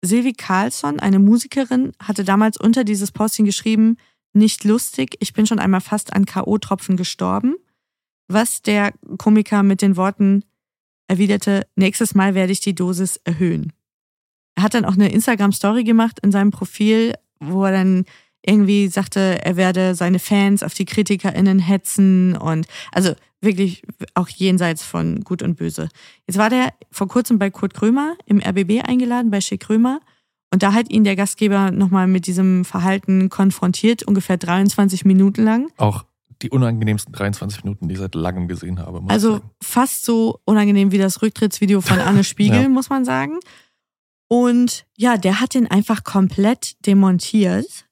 Silvi Carlsson, eine Musikerin, hatte damals unter dieses Posting geschrieben, nicht lustig, ich bin schon einmal fast an K.O.-Tropfen gestorben, was der Komiker mit den Worten erwiderte, nächstes Mal werde ich die Dosis erhöhen. Er hat dann auch eine Instagram-Story gemacht in seinem Profil, wo er dann irgendwie sagte, er werde seine Fans auf die KritikerInnen hetzen und also wirklich auch jenseits von Gut und Böse. Jetzt war der vor kurzem bei Kurt Krömer im RBB eingeladen, bei Schick Krömer. Und da hat ihn der Gastgeber nochmal mit diesem Verhalten konfrontiert, ungefähr 23 Minuten lang. Auch die unangenehmsten 23 Minuten, die ich seit langem gesehen habe. also fast so unangenehm wie das Rücktrittsvideo von Anne Spiegel, ja. muss man sagen. Und ja, der hat den einfach komplett demontiert.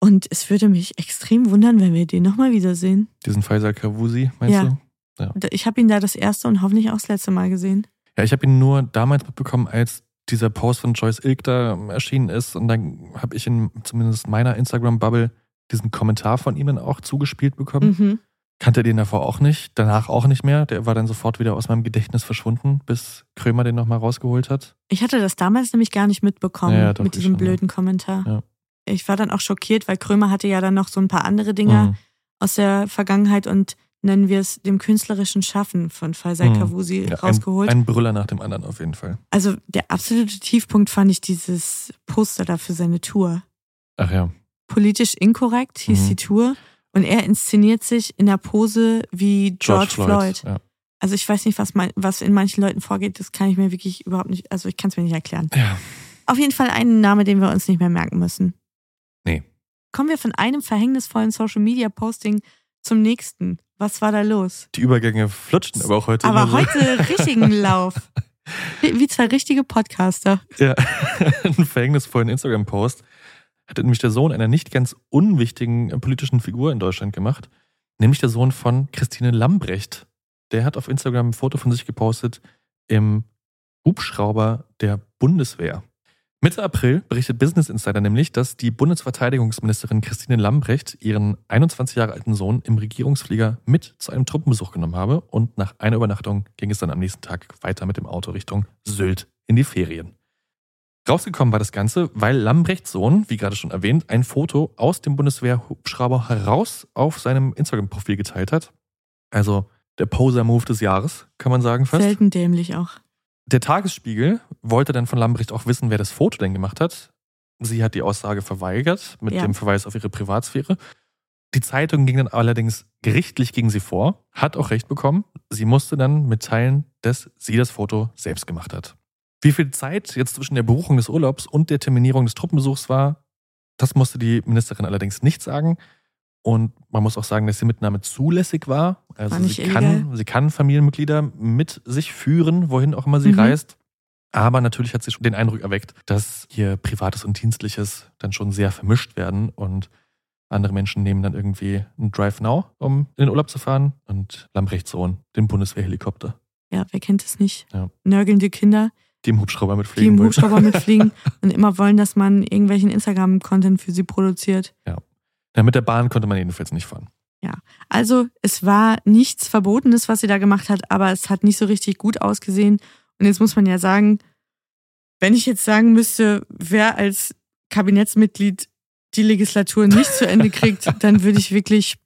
Und es würde mich extrem wundern, wenn wir den nochmal wiedersehen. Diesen Faisal Kavusi, meinst ja. du? Ja. Ich habe ihn da das erste und hoffentlich auch das letzte Mal gesehen. Ja, ich habe ihn nur damals mitbekommen, als dieser Post von Joyce Ilk da erschienen ist. Und dann habe ich in zumindest meiner Instagram-Bubble diesen Kommentar von ihm dann auch zugespielt bekommen. Mhm. Kannte den davor auch nicht, danach auch nicht mehr. Der war dann sofort wieder aus meinem Gedächtnis verschwunden, bis Krömer den nochmal rausgeholt hat. Ich hatte das damals nämlich gar nicht mitbekommen ja, ja, mit diesem schon, blöden ja. Kommentar. Ich war dann auch schockiert, weil Krömer hatte ja dann noch so ein paar andere Dinge mhm. aus der Vergangenheit und nennen wir es dem künstlerischen Schaffen von Faisal mhm. Kavusi rausgeholt. Ein, ein Brüller nach dem anderen auf jeden Fall. Also der absolute Tiefpunkt fand ich dieses Poster da für seine Tour. Ach ja. Politisch inkorrekt hieß mhm. die Tour. Und er inszeniert sich in der Pose wie George, George Floyd. Floyd. Ja. Also ich weiß nicht, was, mein, was in manchen Leuten vorgeht, das kann ich mir wirklich überhaupt nicht, also ich kann es mir nicht erklären. Ja. Auf jeden Fall ein Name, den wir uns nicht mehr merken müssen. Nee. Kommen wir von einem verhängnisvollen Social Media Posting zum nächsten. Was war da los? Die Übergänge flutschen aber auch heute. Aber heute so. richtigen Lauf. Wie zwei richtige Podcaster. Ja, einen verhängnisvollen Instagram-Post hatte nämlich der Sohn einer nicht ganz unwichtigen äh, politischen Figur in Deutschland gemacht, nämlich der Sohn von Christine Lambrecht. Der hat auf Instagram ein Foto von sich gepostet im Hubschrauber der Bundeswehr. Mitte April berichtet Business Insider nämlich, dass die Bundesverteidigungsministerin Christine Lambrecht ihren 21 Jahre alten Sohn im Regierungsflieger mit zu einem Truppenbesuch genommen habe und nach einer Übernachtung ging es dann am nächsten Tag weiter mit dem Auto Richtung Sylt in die Ferien. Rausgekommen war das Ganze, weil Lambrechts Sohn, wie gerade schon erwähnt, ein Foto aus dem Bundeswehr-Hubschrauber heraus auf seinem Instagram-Profil geteilt hat. Also der Poser-Move des Jahres, kann man sagen fast. Selten dämlich auch. Der Tagesspiegel wollte dann von Lambrecht auch wissen, wer das Foto denn gemacht hat. Sie hat die Aussage verweigert, mit Ja. dem Verweis auf ihre Privatsphäre. Die Zeitung ging dann allerdings gerichtlich gegen sie vor, hat auch recht bekommen. Sie musste dann mitteilen, dass sie das Foto selbst gemacht hat. Wie viel Zeit jetzt zwischen der Buchung des Urlaubs und der Terminierung des Truppenbesuchs war, das musste die Ministerin allerdings nicht sagen. Und man muss auch sagen, dass die Mitnahme zulässig war. Also War sie, illegal. kann, sie kann Familienmitglieder mit sich führen, wohin auch immer sie Mhm. reist. Aber natürlich hat sie schon den Eindruck erweckt, dass hier Privates und Dienstliches dann schon sehr vermischt werden und andere Menschen nehmen dann irgendwie einen Drive Now, um in den Urlaub zu fahren und Lambrechts Sohn den Bundeswehrhelikopter, Ja, wer kennt es nicht? Ja. Nörgelnde Kinder, die im Hubschrauber die mitfliegen im wollen. Hubschrauber mitfliegen und immer wollen, dass man irgendwelchen Instagram-Content für sie produziert. Ja. ja, mit der Bahn konnte man jedenfalls nicht fahren. Ja, also es war nichts Verbotenes, was sie da gemacht hat, aber es hat nicht so richtig gut ausgesehen. Und jetzt muss man ja sagen, wenn ich jetzt sagen müsste, wer als Kabinettsmitglied die Legislatur nicht zu Ende kriegt, dann würde ich wirklich,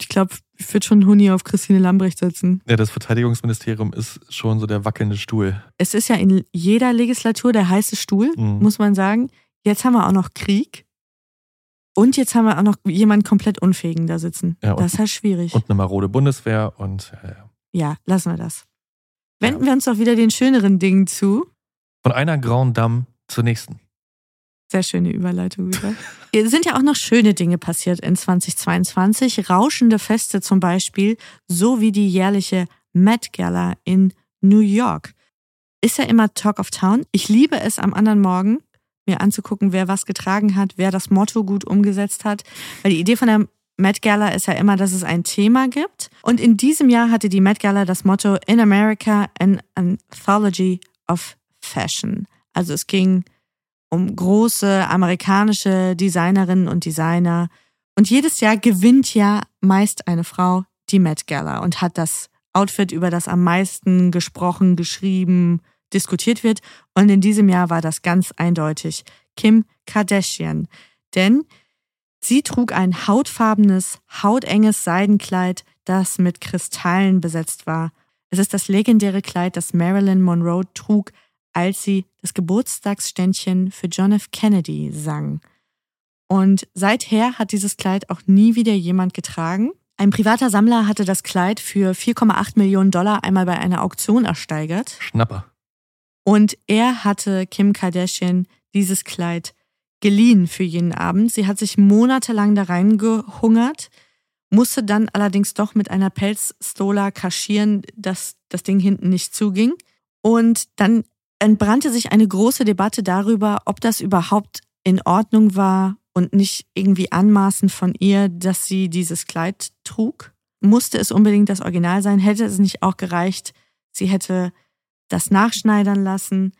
ich glaube, ich würde schon Huni auf Christine Lambrecht setzen. Ja, das Verteidigungsministerium ist schon so der wackelnde Stuhl. Es ist ja in jeder Legislatur der heiße Stuhl, Mhm. muss man sagen. Jetzt haben wir auch noch Krieg. Und jetzt haben wir auch noch jemanden komplett Unfähigen da sitzen. Ja, das ist halt schwierig. Und eine marode Bundeswehr und ja, ja. Ja, lassen wir das. Wenden wir uns doch wieder den schöneren Dingen zu. von einer Grand Dame zur nächsten. Sehr schöne Überleitung wieder. Es sind ja auch noch schöne Dinge passiert in 2022. Rauschende Feste zum Beispiel, so wie die jährliche Met Gala in New York. Ist ja immer Talk of Town. Ich liebe es am anderen Morgen, mir anzugucken, wer was getragen hat, wer das Motto gut umgesetzt hat. Weil die Idee von der Met Gala ist ja immer, dass es ein Thema gibt. Und in diesem Jahr hatte die Met Gala das Motto In America, an Anthology of Fashion. Also es ging um große amerikanische Designerinnen und Designer. Und jedes Jahr gewinnt ja meist eine Frau die Met Gala und hat das Outfit, über das am meisten gesprochen, geschrieben, diskutiert wird. Und in diesem Jahr war das ganz eindeutig Kim Kardashian. Denn sie trug ein hautfarbenes, hautenges Seidenkleid, das mit Kristallen besetzt war. Es ist das legendäre Kleid, das Marilyn Monroe trug, als sie das Geburtstagsständchen für John F. Kennedy sang. Und seither hat dieses Kleid auch nie wieder jemand getragen. Ein privater Sammler hatte das Kleid für 4,8 Millionen Dollar einmal bei einer Auktion ersteigert. Schnapper. Und er hatte Kim Kardashian dieses Kleid geliehen für jeden Abend. Sie hat sich monatelang da reingehungert, musste dann allerdings doch mit einer Pelzstola kaschieren, dass das Ding hinten nicht zuging. Und dann entbrannte sich eine große Debatte darüber, ob das überhaupt in Ordnung war und nicht irgendwie anmaßend von ihr, dass sie dieses Kleid trug. Musste es unbedingt das Original sein? Hätte es nicht auch gereicht, sie hätte das nachschneidern lassen?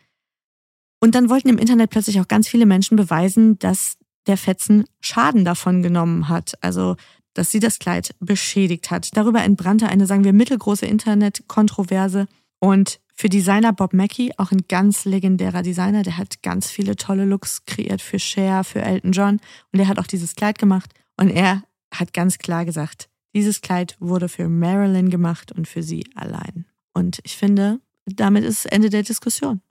Und dann wollten im Internet plötzlich auch ganz viele Menschen beweisen, dass der Fetzen Schaden davon genommen hat. Also, dass sie das Kleid beschädigt hat. Darüber entbrannte eine, sagen wir, mittelgroße Internetkontroverse. Und für Designer Bob Mackie, auch ein ganz legendärer Designer, der hat ganz viele tolle Looks kreiert für Cher, für Elton John. Und er hat auch dieses Kleid gemacht. Und er hat ganz klar gesagt, dieses Kleid wurde für Marilyn gemacht und für sie allein. Und ich finde, damit ist Ende der Diskussion.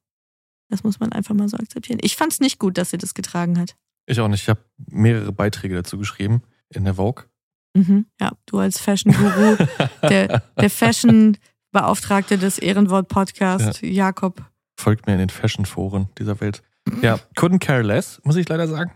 Das muss man einfach mal so akzeptieren. Ich fand es nicht gut, dass sie das getragen hat. Ich auch nicht. Ich habe mehrere Beiträge dazu geschrieben in der Vogue. Mhm. Ja, du als Fashion-Guru, der, der Fashion-Beauftragte des Ehrenwort-Podcasts, Jakob. Folgt mir in den Fashion-Foren dieser Welt. Ja, couldn't care less, muss ich leider sagen.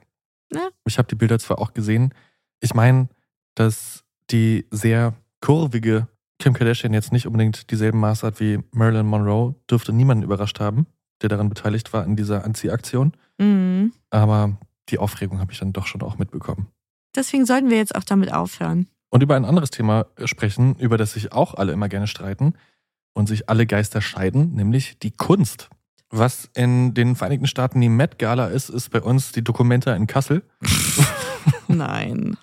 Ja. Ich habe die Bilder zwar auch gesehen. Ich meine, dass die sehr kurvige Kim Kardashian jetzt nicht unbedingt dieselben Maße hat wie Marilyn Monroe, dürfte niemanden überrascht haben, der daran beteiligt war in dieser Anziehaktion. Mhm. Aber die Aufregung habe ich dann doch schon auch mitbekommen. Deswegen sollten wir jetzt auch damit aufhören. Und über ein anderes Thema sprechen, über das sich auch alle immer gerne streiten und sich alle Geister scheiden, nämlich die Kunst. Was in den Vereinigten Staaten die Met Gala ist, ist bei uns die Documenta in Kassel. Nein.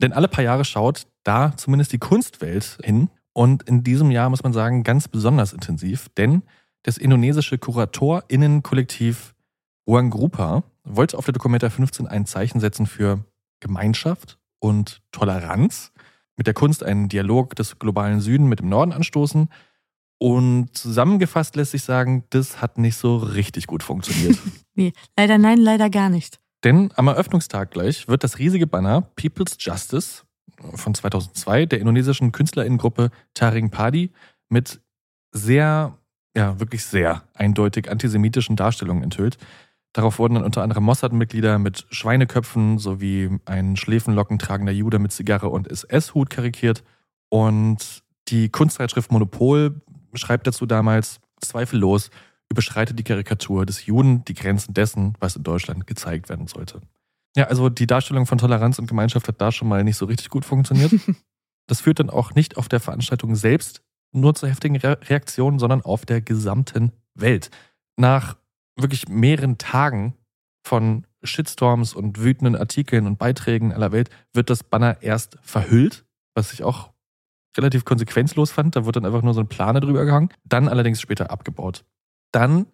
Denn alle paar Jahre schaut da zumindest die Kunstwelt hin. Und in diesem Jahr muss man sagen, ganz besonders intensiv, denn das indonesische KuratorInnen-Kollektiv Ruang Grupa wollte auf der Documenta 15 ein Zeichen setzen für Gemeinschaft und Toleranz, mit der Kunst einen Dialog des globalen Süden mit dem Norden anstoßen. Und zusammengefasst lässt sich sagen, das hat nicht so richtig gut funktioniert. nee, leider nein, leider gar nicht. Denn am Eröffnungstag gleich wird das riesige Banner People's Justice von 2002 der indonesischen Künstlerinnengruppe Taring Padi mit sehr, ja, wirklich sehr eindeutig antisemitischen Darstellungen enthüllt. Darauf wurden dann unter anderem Mossad-Mitglieder mit Schweineköpfen sowie ein Schläfenlocken tragender Jude mit Zigarre und SS-Hut karikiert. Und die Kunstzeitschrift Monopol schreibt dazu damals, zweifellos überschreitet die Karikatur des Juden die Grenzen dessen, was in Deutschland gezeigt werden sollte. Ja, also die Darstellung von Toleranz und Gemeinschaft hat da schon mal nicht so richtig gut funktioniert. Das führt dann auch nicht auf der Veranstaltung selbst nur zu heftigen Re Reaktionen, sondern auf der gesamten Welt. Nach wirklich mehreren Tagen von Shitstorms und wütenden Artikeln und Beiträgen aller Welt wird das Banner erst verhüllt, was ich auch relativ konsequenzlos fand. Da wird dann einfach nur so ein Plane drüber gehangen, dann allerdings später abgebaut. Dann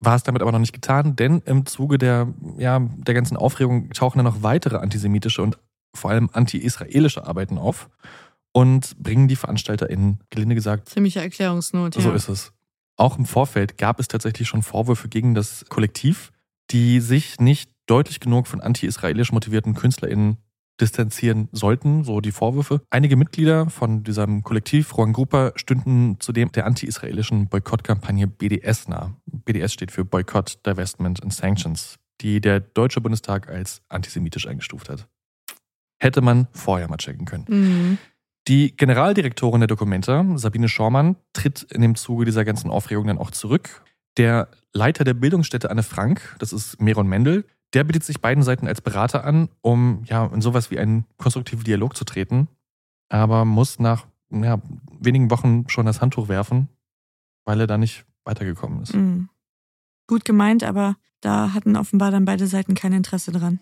war es damit aber noch nicht getan, denn im Zuge der, ja, der ganzen Aufregung tauchen dann noch weitere antisemitische und vor allem anti-israelische Arbeiten auf und bringen die VeranstalterInnen, gelinde gesagt, ziemliche Erklärungsnot. Ja. So ist es. Auch im Vorfeld gab es tatsächlich schon Vorwürfe gegen das Kollektiv, die sich nicht deutlich genug von anti-israelisch motivierten KünstlerInnen distanzieren sollten, so die Vorwürfe. Einige Mitglieder von diesem Kollektiv Ruang Grupa stünden zudem der anti-israelischen Boykottkampagne BDS nah. BDS steht für Boycott, Divestment and Sanctions, die der Deutsche Bundestag als antisemitisch eingestuft hat. Hätte man vorher mal checken können. Mhm. Die Generaldirektorin der Dokumenta, Sabine Schormann, tritt in dem Zuge dieser ganzen Aufregung dann auch zurück. Der Leiter der Bildungsstätte Anne Frank, das ist Meron Mendel, der bietet sich beiden Seiten als Berater an, um ja in sowas wie einen konstruktiven Dialog zu treten, aber muss nach ja, wenigen Wochen schon das Handtuch werfen, weil er da nicht weitergekommen ist. Mhm. Gut gemeint, aber da hatten offenbar dann beide Seiten kein Interesse dran.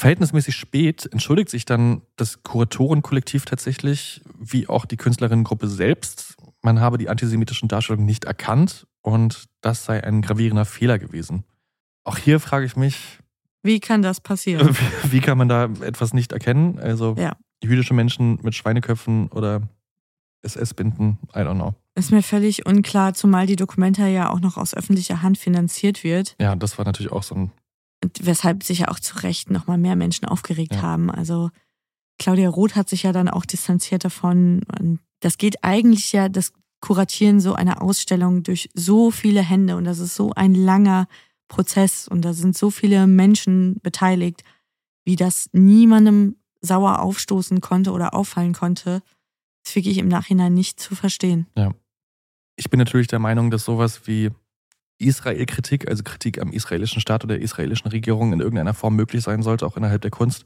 Verhältnismäßig spät entschuldigt sich dann das Kuratorenkollektiv tatsächlich, wie auch die Künstlerinnengruppe selbst. Man habe die antisemitischen Darstellungen nicht erkannt und das sei ein gravierender Fehler gewesen. Auch hier frage ich mich. Wie kann das passieren? Wie kann man da etwas nicht erkennen? Also ja. jüdische Menschen mit Schweineköpfen oder SS-Binden, I don't know. Ist mir völlig unklar, zumal die Dokumenta ja auch noch aus öffentlicher Hand finanziert wird. Ja, das war natürlich auch so ein und weshalb sich ja auch zu Recht nochmal mehr Menschen aufgeregt ja. haben. Also Claudia Roth hat sich ja dann auch distanziert davon. Und das geht eigentlich ja, das Kuratieren so einer Ausstellung durch so viele Hände und das ist so ein langer Prozess und da sind so viele Menschen beteiligt, wie das niemandem sauer aufstoßen konnte oder auffallen konnte, ist wirklich im Nachhinein nicht zu verstehen. Ja. Ich bin natürlich der Meinung, dass sowas wie Israel-Kritik, also Kritik am israelischen Staat oder der israelischen Regierung in irgendeiner Form möglich sein sollte, auch innerhalb der Kunst.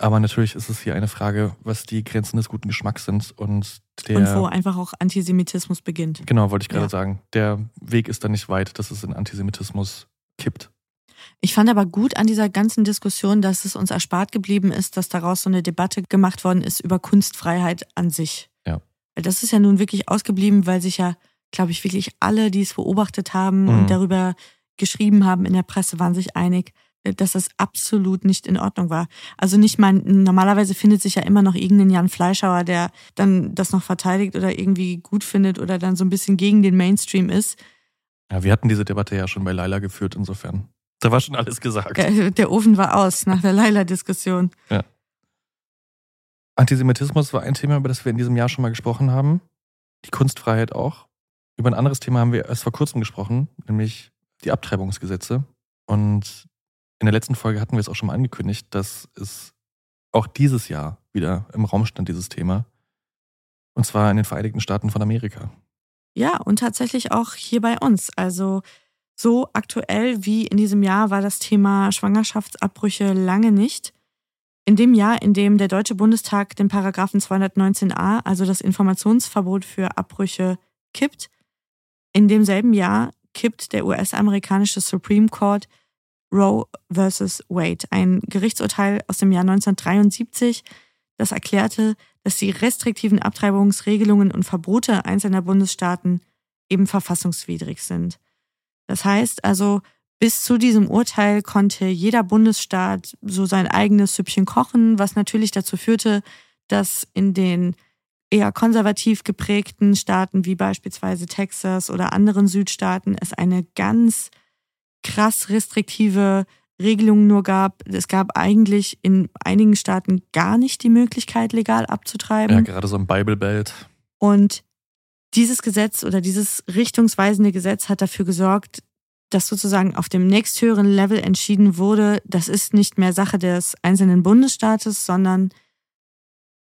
Aber natürlich ist es hier eine Frage, was die Grenzen des guten Geschmacks sind und der. Und wo einfach auch Antisemitismus beginnt. Genau, wollte ich gerade ja. sagen. Der Weg ist da nicht weit, dass es in Antisemitismus kippt. Ich fand aber gut an dieser ganzen Diskussion, dass es uns erspart geblieben ist, dass daraus so eine Debatte gemacht worden ist über Kunstfreiheit an sich. Ja. Weil das ist ja nun wirklich ausgeblieben, weil sich ja glaube ich, wirklich alle, die es beobachtet haben mhm. und darüber geschrieben haben in der Presse, waren sich einig, dass das absolut nicht in Ordnung war. Also nicht mal, normalerweise findet sich ja immer noch irgendein Jan Fleischhauer, der dann das noch verteidigt oder irgendwie gut findet oder dann so ein bisschen gegen den Mainstream ist. Ja, wir hatten diese Debatte ja schon bei Laila geführt, insofern. Da war schon alles gesagt. Der, der Ofen war aus nach der Laila-Diskussion. Ja. Antisemitismus war ein Thema, über das wir in diesem Jahr schon mal gesprochen haben. Die Kunstfreiheit auch. Über ein anderes Thema haben wir erst vor kurzem gesprochen, nämlich die Abtreibungsgesetze. Und in der letzten Folge hatten wir es auch schon mal angekündigt, dass es auch dieses Jahr wieder im Raum stand, dieses Thema. Und zwar in den Vereinigten Staaten von Amerika. Ja, und tatsächlich auch hier bei uns. Also so aktuell wie in diesem Jahr war das Thema Schwangerschaftsabbrüche lange nicht. In dem Jahr, in dem der Deutsche Bundestag den Paragraphen 219a, also das Informationsverbot für Abbrüche, kippt, in demselben Jahr kippt der US-amerikanische Supreme Court Roe versus Wade, ein Gerichtsurteil aus dem Jahr 1973, das erklärte, dass die restriktiven Abtreibungsregelungen und Verbote einzelner Bundesstaaten eben verfassungswidrig sind. Das heißt also, bis zu diesem Urteil konnte jeder Bundesstaat so sein eigenes Süppchen kochen, was natürlich dazu führte, dass in den eher konservativ geprägten Staaten wie beispielsweise Texas oder anderen Südstaaten es eine ganz krass restriktive Regelung nur gab. Es gab eigentlich in einigen Staaten gar nicht die Möglichkeit, legal abzutreiben. Ja, gerade so im Bible Belt. Und dieses Gesetz oder dieses richtungsweisende Gesetz hat dafür gesorgt, dass sozusagen auf dem nächsthöheren Level entschieden wurde, das ist nicht mehr Sache des einzelnen Bundesstaates, sondern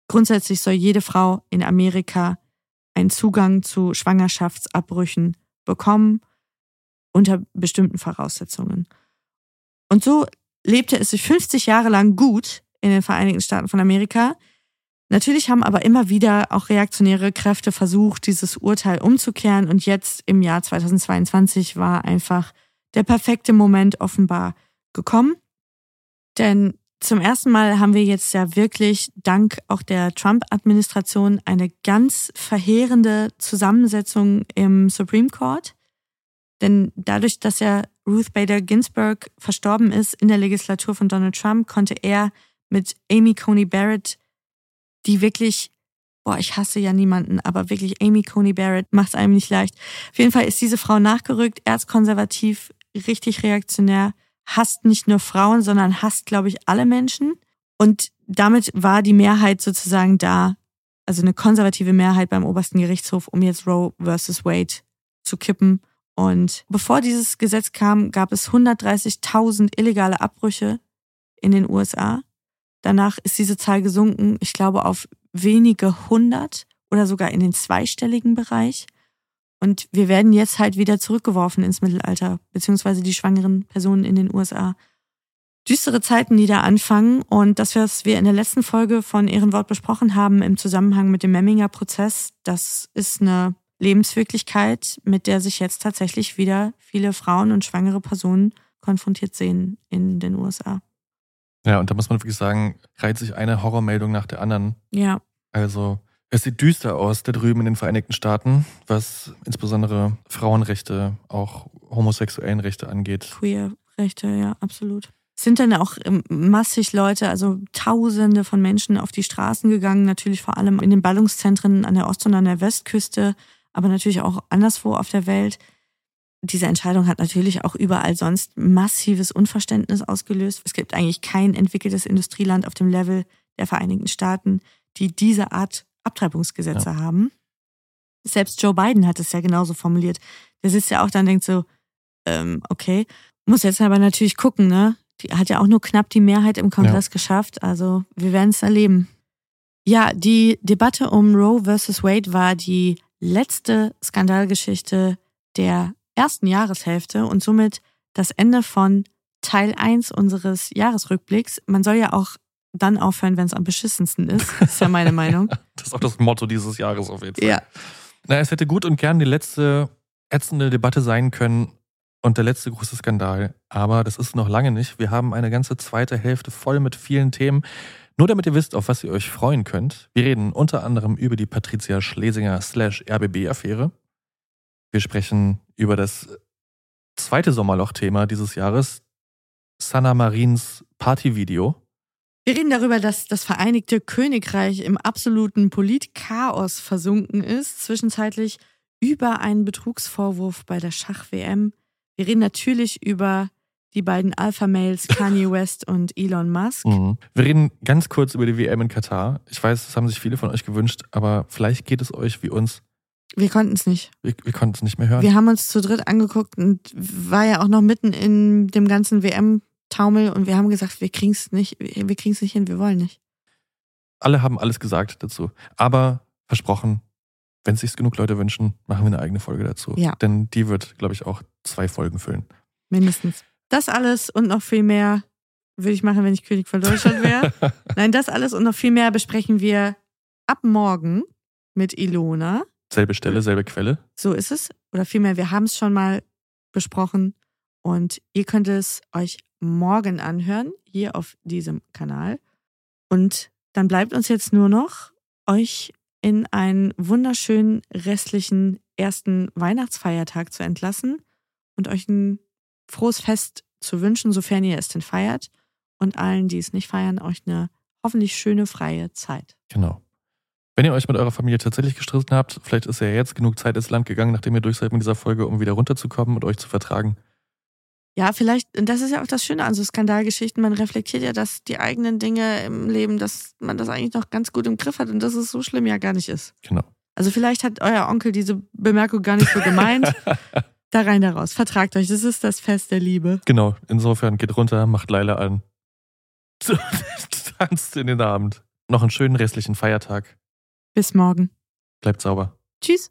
grundsätzlich soll jede Frau in Amerika einen Zugang zu Schwangerschaftsabbrüchen bekommen unter bestimmten Voraussetzungen. Und so lebte es sich 50 Jahre lang gut in den Vereinigten Staaten von Amerika. Natürlich haben aber immer wieder auch reaktionäre Kräfte versucht, dieses Urteil umzukehren. Und jetzt im Jahr 2022 war einfach der perfekte Moment offenbar gekommen. Denn zum ersten Mal haben wir jetzt ja wirklich dank auch der Trump-Administration eine ganz verheerende Zusammensetzung im Supreme Court. Denn dadurch, dass ja Ruth Bader Ginsburg verstorben ist in der Legislatur von Donald Trump, konnte er mit Amy Coney Barrett, die wirklich, boah, ich hasse ja niemanden, aber wirklich Amy Coney Barrett macht es einem nicht leicht. Auf jeden Fall ist diese Frau nachgerückt, erzkonservativ, richtig reaktionär, hasst nicht nur Frauen, sondern hasst, glaube ich, alle Menschen. Und damit war die Mehrheit sozusagen da, also eine konservative Mehrheit beim obersten Gerichtshof, um jetzt Roe versus Wade zu kippen. Und bevor dieses Gesetz kam, gab es 130.000 illegale Abbrüche in den USA. Danach ist diese Zahl gesunken, ich glaube, auf wenige hundert oder sogar in den zweistelligen Bereich. Und wir werden jetzt halt wieder zurückgeworfen ins Mittelalter, beziehungsweise die schwangeren Personen in den USA. Düstere Zeiten, die da anfangen. Und das, was wir in der letzten Folge von Ehrenwort besprochen haben im Zusammenhang mit dem Memminger Prozess, das ist eine Lebenswirklichkeit, mit der sich jetzt tatsächlich wieder viele Frauen und schwangere Personen konfrontiert sehen in den USA. Ja, und da muss man wirklich sagen, reiht sich eine Horrormeldung nach der anderen. Ja. Also es sieht düster aus da drüben in den Vereinigten Staaten, was insbesondere Frauenrechte, auch homosexuellen Rechte angeht. Queer-Rechte, ja, absolut. Es sind dann auch ähm, massig Leute, also Tausende von Menschen auf die Straßen gegangen, natürlich vor allem in den Ballungszentren an der Ost- und an der Westküste, aber natürlich auch anderswo auf der Welt. Diese Entscheidung hat natürlich auch überall sonst massives Unverständnis ausgelöst. Es gibt eigentlich kein entwickeltes Industrieland auf dem Level der Vereinigten Staaten, die diese Art Abtreibungsgesetze ja. haben. Selbst Joe Biden hat es ja genauso formuliert. Der sitzt ja auch da und denkt so, ähm, okay, muss jetzt aber natürlich gucken, ne? Die hat ja auch nur knapp die Mehrheit im Kongress ja. geschafft. Also wir werden es erleben. Ja, die Debatte um Roe versus Wade war die letzte Skandalgeschichte der ersten Jahreshälfte und somit das Ende von Teil 1 unseres Jahresrückblicks. Man soll ja auch dann aufhören, wenn es am beschissensten ist. Das ist ja meine Meinung. das ist auch das Motto dieses Jahres auf jeden Fall. Ja. Na, es hätte gut und gern die letzte ätzende Debatte sein können und der letzte große Skandal. Aber das ist noch lange nicht. Wir haben eine ganze zweite Hälfte voll mit vielen Themen. Nur damit ihr wisst, auf was ihr euch freuen könnt. Wir reden unter anderem über die Patricia Schlesinger slash RBB-Affäre. Wir sprechen über das zweite Sommerloch-Thema dieses Jahres, Sanna Marins Partyvideo. Wir reden darüber, dass das Vereinigte Königreich im absoluten Politchaos versunken ist, zwischenzeitlich über einen Betrugsvorwurf bei der Schach-WM. Wir reden natürlich über die beiden Alpha-Mails Kanye West und Elon Musk. Mhm. Wir reden ganz kurz über die WM in Katar. Ich weiß, das haben sich viele von euch gewünscht, aber vielleicht geht es euch wie uns. Wir konnten es nicht. Wir, wir konnten es nicht mehr hören. Wir haben uns zu dritt angeguckt und war ja auch noch mitten in dem ganzen WM Taumel und wir haben gesagt, wir kriegen es nicht, wir kriegen es nicht hin, wir wollen nicht. Alle haben alles gesagt dazu. Aber versprochen, wenn sich genug Leute wünschen, machen wir eine eigene Folge dazu. Ja. Denn die wird, glaube ich, auch zwei Folgen füllen. Mindestens. Das alles und noch viel mehr würde ich machen, wenn ich König von Deutschland wäre. Nein, das alles und noch viel mehr besprechen wir ab morgen mit Ilona. Selbe Stelle, selbe Quelle. So ist es. Oder vielmehr, wir haben es schon mal besprochen und ihr könnt es euch morgen anhören, hier auf diesem Kanal. Und dann bleibt uns jetzt nur noch, euch in einen wunderschönen restlichen ersten Weihnachtsfeiertag zu entlassen und euch ein frohes Fest zu wünschen, sofern ihr es denn feiert. Und allen, die es nicht feiern, euch eine hoffentlich schöne freie Zeit. Genau. Wenn ihr euch mit eurer Familie tatsächlich gestritten habt, vielleicht ist ja jetzt genug Zeit ins Land gegangen, nachdem ihr durch seid mit dieser Folge, um wieder runterzukommen und euch zu vertragen. Ja, vielleicht, und das ist ja auch das Schöne an so Skandalgeschichten, man reflektiert ja, dass die eigenen Dinge im Leben, dass man das eigentlich noch ganz gut im Griff hat und dass es so schlimm ja gar nicht ist. Genau. Also vielleicht hat euer Onkel diese Bemerkung gar nicht so gemeint. da rein, da raus. Vertragt euch, das ist das Fest der Liebe. Genau, insofern geht runter, macht Leila an. Tanzt in den Abend. Noch einen schönen restlichen Feiertag. Bis morgen. Bleibt sauber. Tschüss.